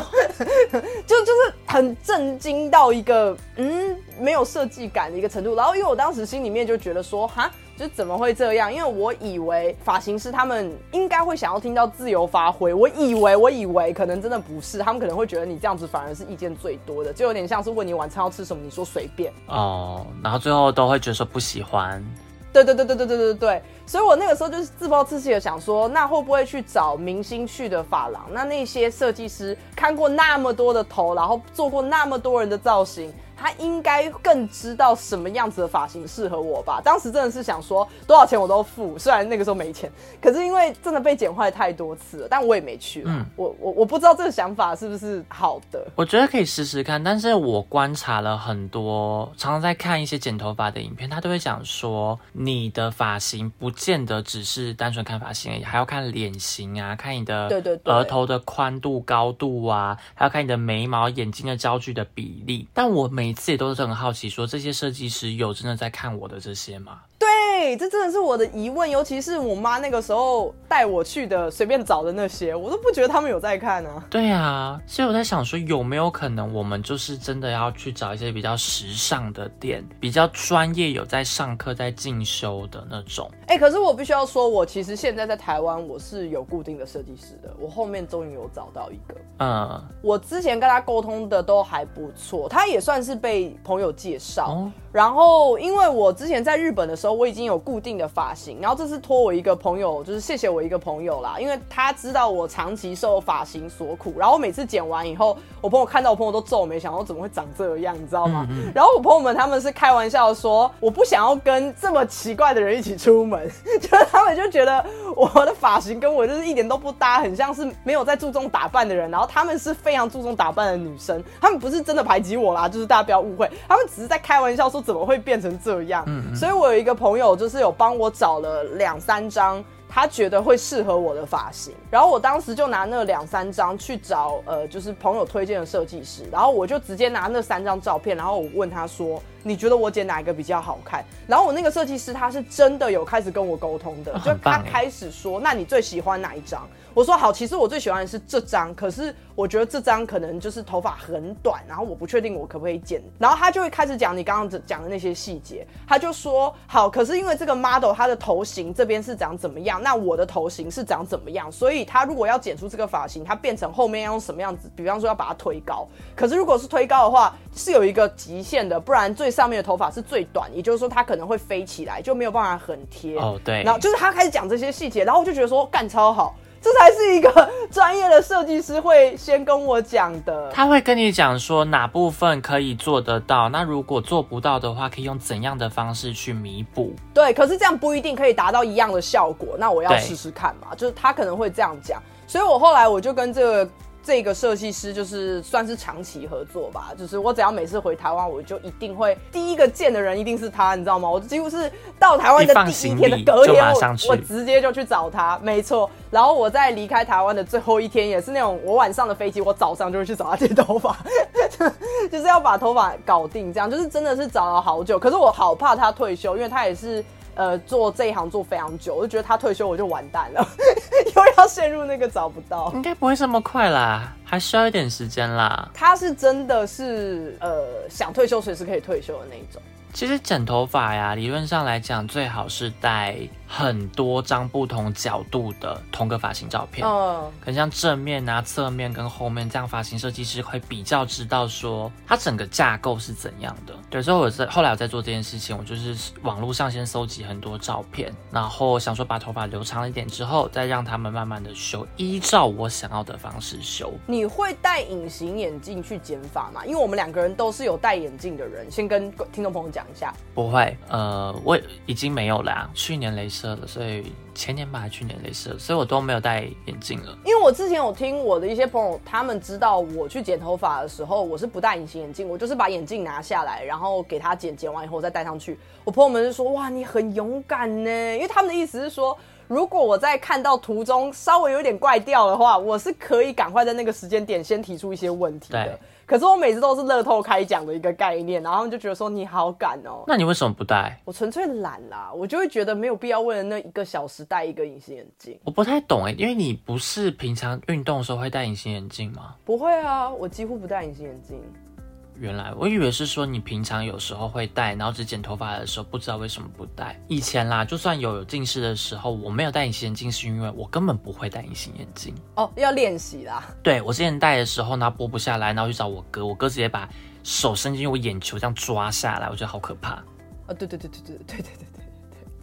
就就是很震惊到一个嗯没有设计感的一个程度。然后因为我当时心里面就觉得说哈。就怎么会这样？因为我以为发型师他们应该会想要听到自由发挥，我以为我以为可能真的不是，他们可能会觉得你这样子反而是意见最多的，就有点像是问你晚餐要吃什么，你说随便哦，然后最后都会觉得说不喜欢。对对对对对对对对，所以我那个时候就是自暴自弃的想说，那会不会去找明星去的发廊？那那些设计师看过那么多的头，然后做过那么多人的造型。他应该更知道什么样子的发型适合我吧？当时真的是想说多少钱我都付，虽然那个时候没钱，可是因为真的被剪坏太多次了，但我也没去。嗯，我我我不知道这个想法是不是好的。我觉得可以试试看，但是我观察了很多，常常在看一些剪头发的影片，他都会讲说，你的发型不见得只是单纯看发型而已，还要看脸型啊，看你的对对额头的宽度、高度啊，还要看你的眉毛、眼睛的焦距的比例。但我每每次也都是很好奇，说这些设计师有真的在看我的这些吗？对。对，这真的是我的疑问，尤其是我妈那个时候带我去的，随便找的那些，我都不觉得他们有在看啊。对啊，所以我在想说，有没有可能我们就是真的要去找一些比较时尚的店，比较专业、有在上课、在进修的那种？哎，可是我必须要说，我其实现在在台湾，我是有固定的设计师的。我后面终于有找到一个，嗯，我之前跟他沟通的都还不错，他也算是被朋友介绍。然后，因为我之前在日本的时候，我已经有固定的发型。然后这次托我一个朋友，就是谢谢我一个朋友啦，因为他知道我长期受发型所苦。然后我每次剪完以后，我朋友看到我朋友都皱眉，想说怎么会长这样，你知道吗？然后我朋友们他们是开玩笑说，我不想要跟这么奇怪的人一起出门，就是他们就觉得我的发型跟我就是一点都不搭，很像是没有在注重打扮的人。然后他们是非常注重打扮的女生，他们不是真的排挤我啦，就是大家不要误会，他们只是在开玩笑说。怎么会变成这样？嗯，所以我有一个朋友，就是有帮我找了两三张，他觉得会适合我的发型。然后我当时就拿那两三张去找，呃，就是朋友推荐的设计师。然后我就直接拿那三张照片，然后我问他说：“你觉得我剪哪一个比较好看？”然后我那个设计师他是真的有开始跟我沟通的，就他开始说：“那你最喜欢哪一张？”我说：“好，其实我最喜欢的是这张，可是。”我觉得这张可能就是头发很短，然后我不确定我可不可以剪，然后他就会开始讲你刚刚讲的那些细节，他就说好，可是因为这个 model 他的头型这边是长怎么样，那我的头型是长怎么样，所以他如果要剪出这个发型，他变成后面要用什么样子，比方说要把它推高，可是如果是推高的话是有一个极限的，不然最上面的头发是最短，也就是说它可能会飞起来，就没有办法很贴。哦，对。然后就是他开始讲这些细节，然后我就觉得说干超好。这才是一个专业的设计师会先跟我讲的。他会跟你讲说哪部分可以做得到，那如果做不到的话，可以用怎样的方式去弥补？对，可是这样不一定可以达到一样的效果。那我要试试看嘛，就是他可能会这样讲。所以我后来我就跟这个。这个设计师就是算是长期合作吧，就是我只要每次回台湾，我就一定会第一个见的人一定是他，你知道吗？我几乎是到台湾的第一天的隔天，我我直接就去找他，没错。然后我在离开台湾的最后一天，也是那种我晚上的飞机，我早上就会去找他剪头发，就是要把头发搞定，这样就是真的是找了好久。可是我好怕他退休，因为他也是。呃，做这一行做非常久，我就觉得他退休我就完蛋了，又要陷入那个找不到。应该不会这么快啦，还需要一点时间啦。他是真的是呃，想退休随时可以退休的那一种。其实剪头发呀，理论上来讲，最好是戴很多张不同角度的同个发型照片。嗯，可能像正面啊、侧面跟后面这样，发型设计师会比较知道说它整个架构是怎样的。对，所以我在后来我在做这件事情，我就是网络上先搜集很多照片，然后想说把头发留长一点之后，再让他们慢慢的修，依照我想要的方式修。你会戴隐形眼镜去剪发吗？因为我们两个人都是有戴眼镜的人，先跟听众朋友讲。一下不会，呃，我已经没有了啊，去年镭所以前年吧，还去年镭射，所以我都没有戴眼镜了。因为我之前有听我的一些朋友，他们知道我去剪头发的时候，我是不戴隐形眼镜，我就是把眼镜拿下来，然后给他剪，剪完以后再戴上去。我朋友们就说，哇，你很勇敢呢，因为他们的意思是说，如果我在看到途中稍微有点怪掉的话，我是可以赶快在那个时间点先提出一些问题的。可是我每次都是乐透开奖的一个概念，然后他们就觉得说你好赶哦。那你为什么不戴？我纯粹懒啦，我就会觉得没有必要为了那一个小时戴一个隐形眼镜。我不太懂哎，因为你不是平常运动的时候会戴隐形眼镜吗？不会啊，我几乎不戴隐形眼镜。原来我以为是说你平常有时候会戴，然后只剪头发的时候不知道为什么不戴。以前啦，就算有近视的时候，我没有戴隐形眼镜，是因为我根本不会戴隐形眼镜。哦，要练习啦。对我之前戴的时候呢，拨不下来，然后去找我哥，我哥直接把手伸进我眼球这样抓下来，我觉得好可怕。啊，对对对对对对对对对。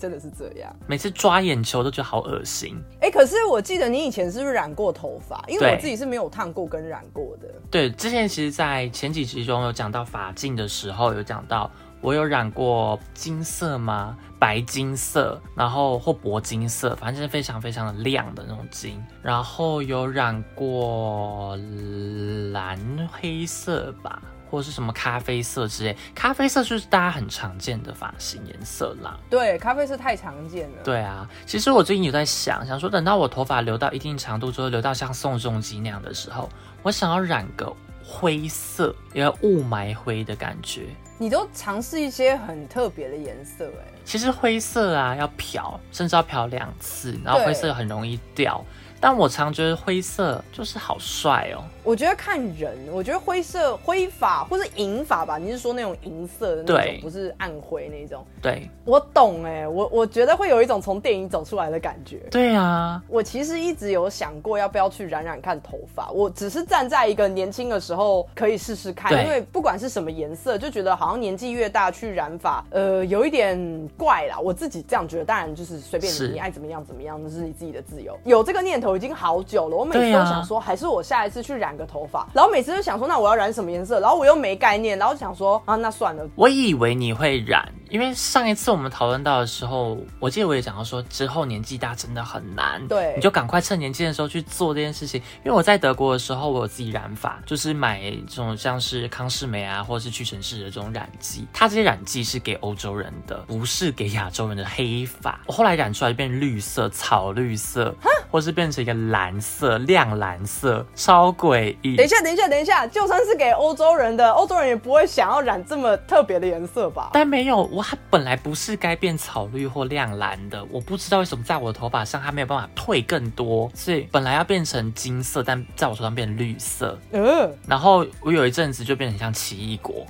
真的是这样，每次抓眼球都觉得好恶心。哎，可是我记得你以前是不是染过头发？因为我自己是没有烫过跟染过的。对，之前其实，在前几集中有讲到发镜的时候，有讲到我有染过金色吗？白金色，然后或铂金色，反正是非常非常的亮的那种金。然后有染过蓝黑色吧。或者是什么咖啡色之类，咖啡色就是大家很常见的发型颜色啦。对，咖啡色太常见了。对啊，其实我最近有在想，想说等到我头发留到一定长度之后，留到像宋仲基那样的时候，我想要染个灰色，一个雾霾灰的感觉。你都尝试一些很特别的颜色，哎，其实灰色啊要漂，甚至要漂两次，然后灰色很容易掉。但我常觉得灰色就是好帅哦。我觉得看人，我觉得灰色、灰发或是银发吧，你是说那种银色的那对种，不是暗灰那种？对我懂哎、我我觉得会有一种从电影走出来的感觉。对啊，我其实一直有想过要不要去染染看头发，我只是站在一个年轻的时候可以试试看，因为不管是什么颜色，就觉得好像年纪越大去染发，呃，有一点怪啦。我自己这样觉得，当然就是随便你，你爱怎么样怎么样，那是你自己的自由。有这个念头已经好久了，我每次都想说，还是我下一次去染个头发，然后每次就想说，那我要染什么颜色，然后我又没概念，然后就想说啊，那算了，我以为你会染，因为上一次我们讨论到的时候，我记得我也讲到说，之后年纪大真的很难，对。你就赶快趁年轻的时候去做这件事情。因为我在德国的时候，我有自己染发，就是买这种像是康士美啊，或者是屈臣氏的这种染剂，它这些染剂是给欧洲人的，不是给亚洲人的黑发。我后来染出来就变绿色、草绿色，或是变成一个蓝色、亮蓝色，超诡异。等一下，等一下，等一下，就算是给欧洲人的，欧洲人也不会想要染这么特别的颜色吧？但没有，我它本来不是该变草绿或亮蓝的，我不知道为什么在我的头发上它没有办法退更多，所以本来要变成金色，但在我头上变绿色，呃，然后我有一阵子就变成像奇异果，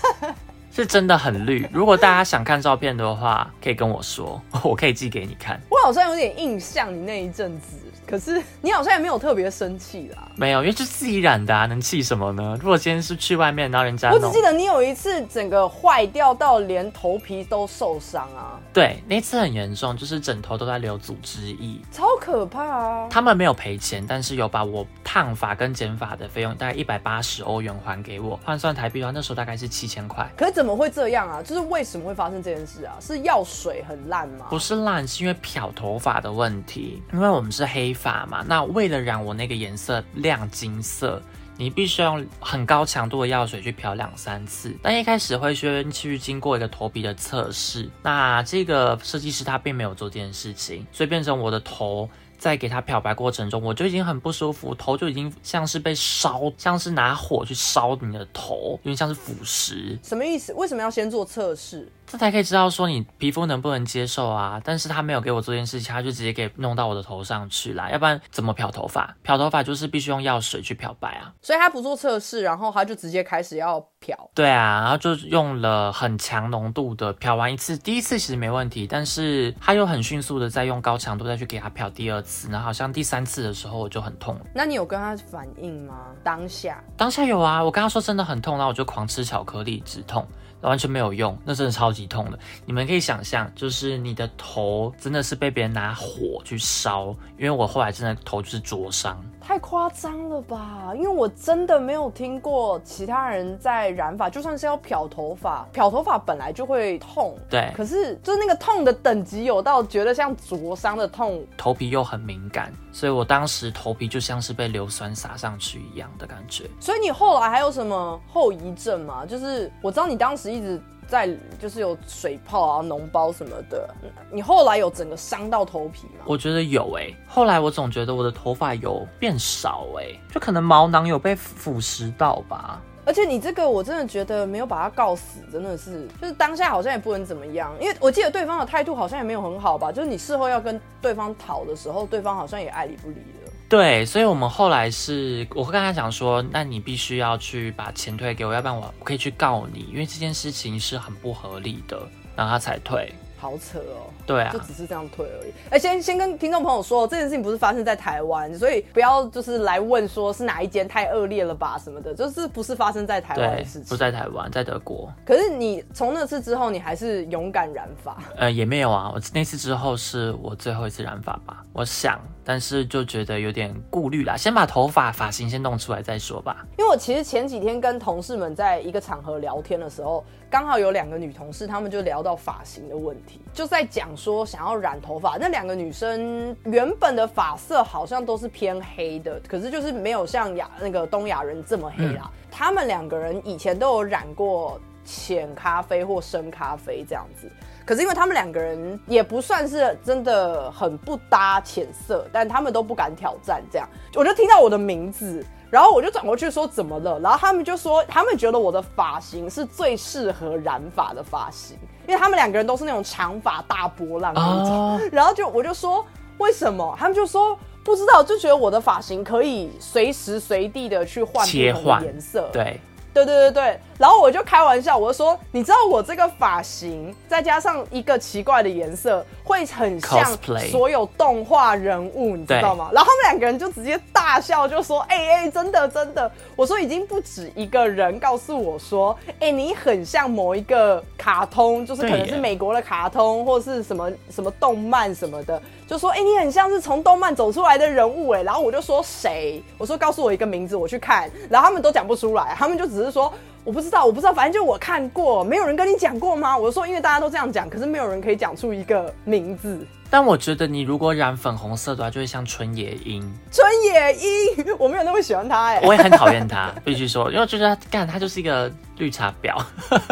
是真的很绿。如果大家想看照片的话，可以跟我说，我可以寄给你看。我好像有点印象你那一阵子，可是你好像也没有特别生气啦。没有，因为是自己染的啊，能气什么呢？如果今天是去外面，然后人家我只记，得你有一次整个坏掉到连头皮都受伤啊，对，那次很严重，就是枕头都在流组织液。超可怕啊！他们没有赔钱，但是有把我烫发跟剪发的费用大概一百八十欧元还给我，换算台币的话，那时候大概是七千块。可是怎么会这样啊？就是为什么会发生这件事啊？是药水很烂吗？不是烂，是因为漂头发的问题。因为我们是黑发嘛，那为了让我那个颜色亮金色，你必须要用很高强度的药水去漂两三次。但一开始会先去经过一个头皮的测试，那这个设计师他并没有做这件事情，所以变成我的头。在给他漂白过程中，我就已经很不舒服，头就已经像是被烧，像是拿火去烧你的头，有点像是腐蚀。什么意思？为什么要先做测试？这才可以知道说你皮肤能不能接受啊。但是他没有给我做这件事情，他就直接给弄到我的头上去啦。要不然怎么漂头发？漂头发就是必须用药水去漂白啊。所以他不做测试，然后他就直接开始要漂。对啊，然后就用了很强浓度的漂完一次，第一次其实没问题，但是他又很迅速的再用高强度再去给他漂第二次，然后好像第三次的时候我就很痛。那你有跟他反应吗？当下当下有啊，我跟他说真的很痛，然后我就狂吃巧克力止痛，完全没有用，那真的超级痛的。你们可以想象，就是你的头真的是被别人拿火去烧，因为我后来真的头就是灼伤。太夸张了吧？因为我真的没有听过其他人在染发，就算是要漂头发，漂头发本来就会痛，对可是就是那个痛的等级有到觉得像灼伤的痛，头皮又很敏感，所以我当时头皮就像是被硫酸洒上去一样的感觉。所以你后来还有什么后遗症吗？就是我知道你当时一直在就是有水泡啊、脓包什么的，你后来有整个伤到头皮吗？我觉得有诶、后来我总觉得我的头发有变少诶、就可能毛囊有被腐蚀到吧。而且你这个我真的觉得没有把他告死，真的是，就是当下好像也不能怎么样，因为我记得对方的态度好像也没有很好吧，就是你事后要跟对方讨的时候，对方好像也爱理不理的。对，所以我们后来是，我会跟他讲说，那你必须要去把钱退给我，要不然我可以去告你，因为这件事情是很不合理的，然后他才退。好扯哦，对啊就，只是这样退而已。哎、先先跟听众朋友说，这件事情不是发生在台湾，所以不要就是来问说是哪一间太恶劣了吧什么的，就是不是发生在台湾的对事，情。不在台湾，在德国。可是你从那次之后，你还是勇敢染发。呃，也没有啊，我那次之后是我最后一次染发吧，我想，但是就觉得有点顾虑啦，先把头发发型先弄出来再说吧。因为我其实前几天跟同事们在一个场合聊天的时候，刚好有两个女同事，她们就聊到发型的问题，就在讲说想要染头发。那两个女生原本的发色好像都是偏黑的，可是就是没有像亚那个东亚人这么黑啦。她们两个人以前都有染过浅咖啡或深咖啡这样子。可是因为他们两个人也不算是真的很不搭浅色，但他们都不敢挑战这样，我就听到我的名字，然后我就转过去说怎么了？然后他们就说他们觉得我的发型是最适合染发的发型，因为他们两个人都是那种长发大波浪那种。哦然后就我就说为什么？他们就说不知道，就觉得我的发型可以随时随地的去换不同切换的颜色。对，对对对。对，然后我就开玩笑，我就说，你知道我这个发型再加上一个奇怪的颜色，会很像所有动画人物，你知道吗？然后他们两个人就直接大笑，就说：“哎、哎、真的真的。”我说已经不止一个人告诉我说：“哎、你很像某一个卡通，就是可能是美国的卡通或是什么什么动漫什么的，就说：哎、你很像是从动漫走出来的人物哎。”然后我就说谁？我说告诉我一个名字，我去看。然后他们都讲不出来，他们就只是说。我不知道，我不知道，反正就我看过，没有人跟你讲过吗？我就说，因为大家都这样讲，可是没有人可以讲出一个名字。但我觉得你如果染粉红色的话，就会像春野樱。春野樱，我没有那么喜欢他哎、我也很讨厌他，必须说，因为我觉得他干他就是一个绿茶婊。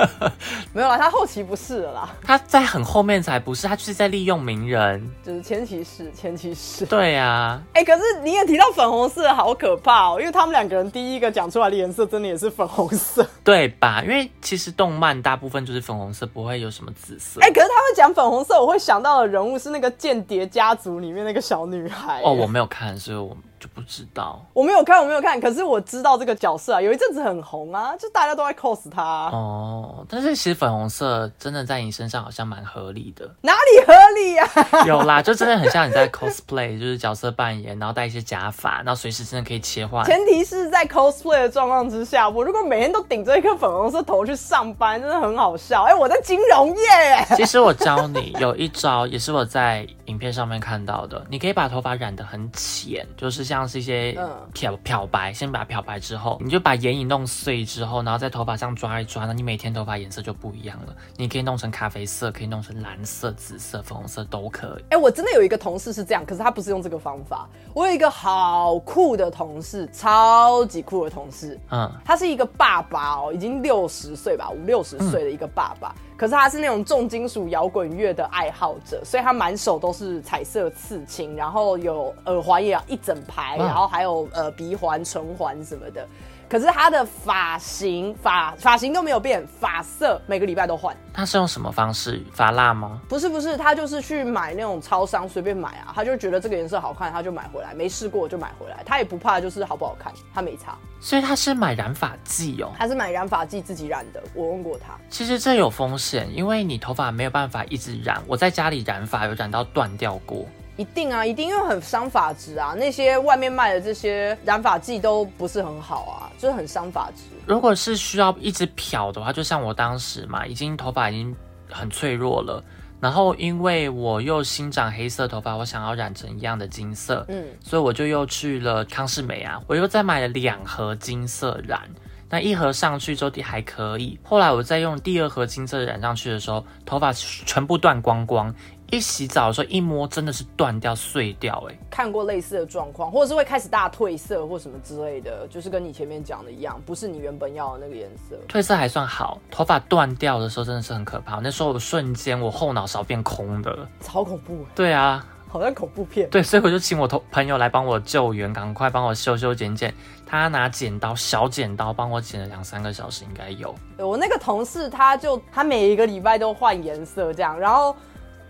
没有啦，他后期不是了啦，他在很后面才不是，他就是在利用名人。就是前期是，前期是。对啊，哎、可是你也提到粉红色，好可怕哦，因为他们两个人第一个讲出来的颜色真的也是粉红色。对吧？因为其实动漫大部分就是粉红色，不会有什么紫色。哎、可是他们讲粉红色，我会想到的人物是那个间谍家族里面那个小女孩。哦，我没有看，所以我就不知道。我没有看，我没有看，可是我知道这个角色啊，有一阵子很红啊，就大家都在 cos 他、哦，但是其实粉红色真的在你身上好像蛮合理的。哪里合理呀、啊？有啦，就真的很像你在 cosplay，就是角色扮演，然后戴一些假发，然后随时真的可以切换。前提是在 cosplay 的状况之下，我如果每天都顶着一颗粉红色头去上班，真的很好笑。哎、我在金融业耶，其实我教你有一招，也是我在影片上面看到的。你可以把头发染得很浅，就是像是一些嗯漂漂白，先把它漂白之后，你就把眼影弄碎之后，然后在头发上抓一抓，那你每天头发颜色就不一样了。你可以弄成咖啡色，可以弄成蓝色、紫色、粉红色都可以。哎、我真的有一个同事是这样，可是他不是用这个方法。我有一个好酷的同事，超级酷的同事，嗯，他是一个爸爸哦，已经六十岁吧，五六十岁的一个爸爸。可是他是那种重金属摇滚乐的爱好者，所以他满手都是彩色刺青，然后有耳环也有一整排，然后还有呃鼻环、唇环什么的。可是他的发型发发型都没有变，发色每个礼拜都换。他是用什么方式？发蜡吗？不是不是，他就是去买那种超商随便买啊，他就觉得这个颜色好看，他就买回来，没试过就买回来，他也不怕就是好不好看，他没差。所以他是买染发剂哦。他是买染发剂自己染的，我问过他。其实这有风险，因为你头发没有办法一直染。我在家里染发有染到断掉过。一定啊，一定，因为很伤发质啊。那些外面卖的这些染发剂都不是很好啊，就是很伤发质。如果是需要一直漂的话，就像我当时嘛，已经头发已经很脆弱了，然后因为我又新长黑色头发，我想要染成一样的金色，嗯，所以我就又去了康士美啊，我又再买了两盒金色染。那一盒上去之后还可以，后来我再用第二盒金色染上去的时候，头发全部断光光。一洗澡的时候一摸，真的是断掉碎掉、欸，哎，看过类似的状况，或者是会开始大褪色或什么之类的，就是跟你前面讲的一样，不是你原本要的那个颜色。褪色还算好，头发断掉的时候真的是很可怕。那时候我瞬间我后脑勺变空的。超恐怖，对啊，好像恐怖片。对，所以我就请我同朋友来帮我救援，赶快帮我修修剪剪。他拿剪刀，小剪刀帮我剪了两三个小时，应该有。对我那个同事，他就他每一个礼拜都换颜色这样，然后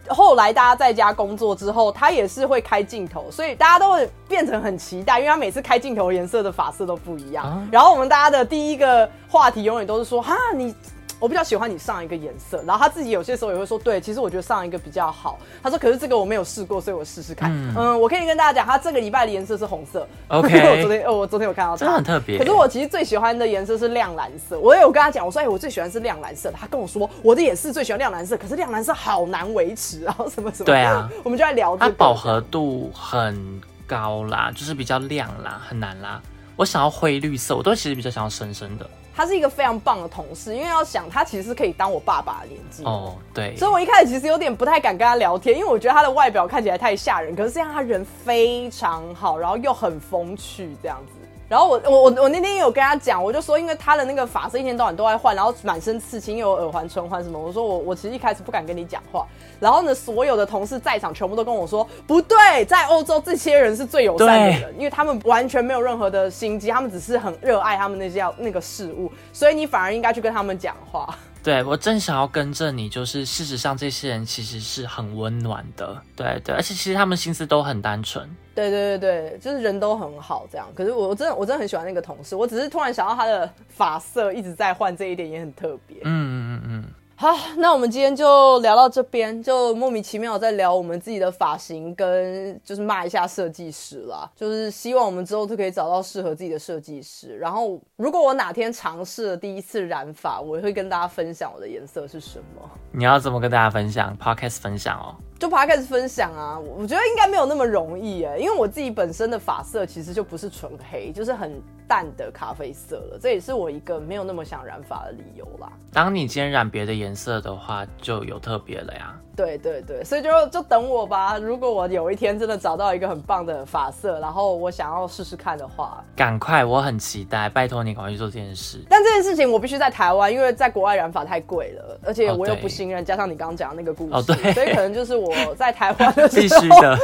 后来大家在家工作之后，他也是会开镜头，所以大家都会变成很期待，因为他每次开镜头颜色的发色都不一样。啊然后我们大家的第一个话题永远都是说，哈你。我比较喜欢你上一个颜色，然后他自己有些时候也会说，对，其实我觉得上一个比较好。他说，可是这个我没有试过，所以我试试看。嗯我可以跟大家讲，他这个礼拜的颜色是红色。OK 因为我昨天，哦，我昨天有看到他，真的很特别可是我其实最喜欢的颜色是亮蓝色，我也有跟他讲，我说，哎、我最喜欢是亮蓝色。他跟我说，我的也是最喜欢亮蓝色，可是亮蓝色好难维持，然 后什么什么。对啊，我们就在聊这个。它饱和度很高啦，就是比较亮啦，很难啦。我想要灰绿色，我都其实比较想要深深的。他是一个非常棒的同事，因为要想他其实是可以当我爸爸的年纪。哦，对，所以我一开始其实有点不太敢跟他聊天，因为我觉得他的外表看起来太吓人。可是这样他人非常好，然后又很风趣，这样子。然后我我我我那天也有跟他讲，我就说，因为他的那个发色一天到晚都在换，然后满身刺青，又有耳环、唇环什么。我说我我其实一开始不敢跟你讲话。然后呢，所有的同事在场全部都跟我说，不对，在欧洲这些人是最友善的人，因为他们完全没有任何的心机，他们只是很热爱他们那些那个事物，所以你反而应该去跟他们讲话。对我正想要更正你，就是事实上这些人其实是很温暖的，对对，而且其实他们心思都很单纯，对对对对，就是人都很好这样。可是我我真的我真的很喜欢那个同事，我只是突然想到他的发色一直在换，这一点也很特别。嗯嗯嗯嗯。好，那我们今天就聊到这边，就莫名其妙在聊我们自己的发型，跟就是骂一下设计师啦。就是希望我们之后都可以找到适合自己的设计师。然后，如果我哪天尝试了第一次染发，我会跟大家分享我的颜色是什么。你要怎么跟大家分享？Podcast 分享哦。就爬开始分享啊，我觉得应该没有那么容易哎，因为我自己本身的发色其实就不是纯黑，就是很淡的咖啡色了，这也是我一个没有那么想染发的理由啦。当你今天染别的颜色的话，就有特别了呀。对对对，所以就就等我吧。如果我有一天真的找到一个很棒的发色，然后我想要试试看的话，赶快，我很期待，拜托你赶快去做这件事。但这件事情我必须在台湾，因为在国外染发太贵了，而且我又不信任，加上你刚刚讲的那个故事，所以可能就是我在台湾的 时候，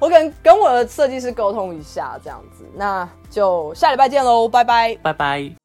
我可能跟我的设计师沟通一下这样子。那就下礼拜见喽，拜拜，拜拜。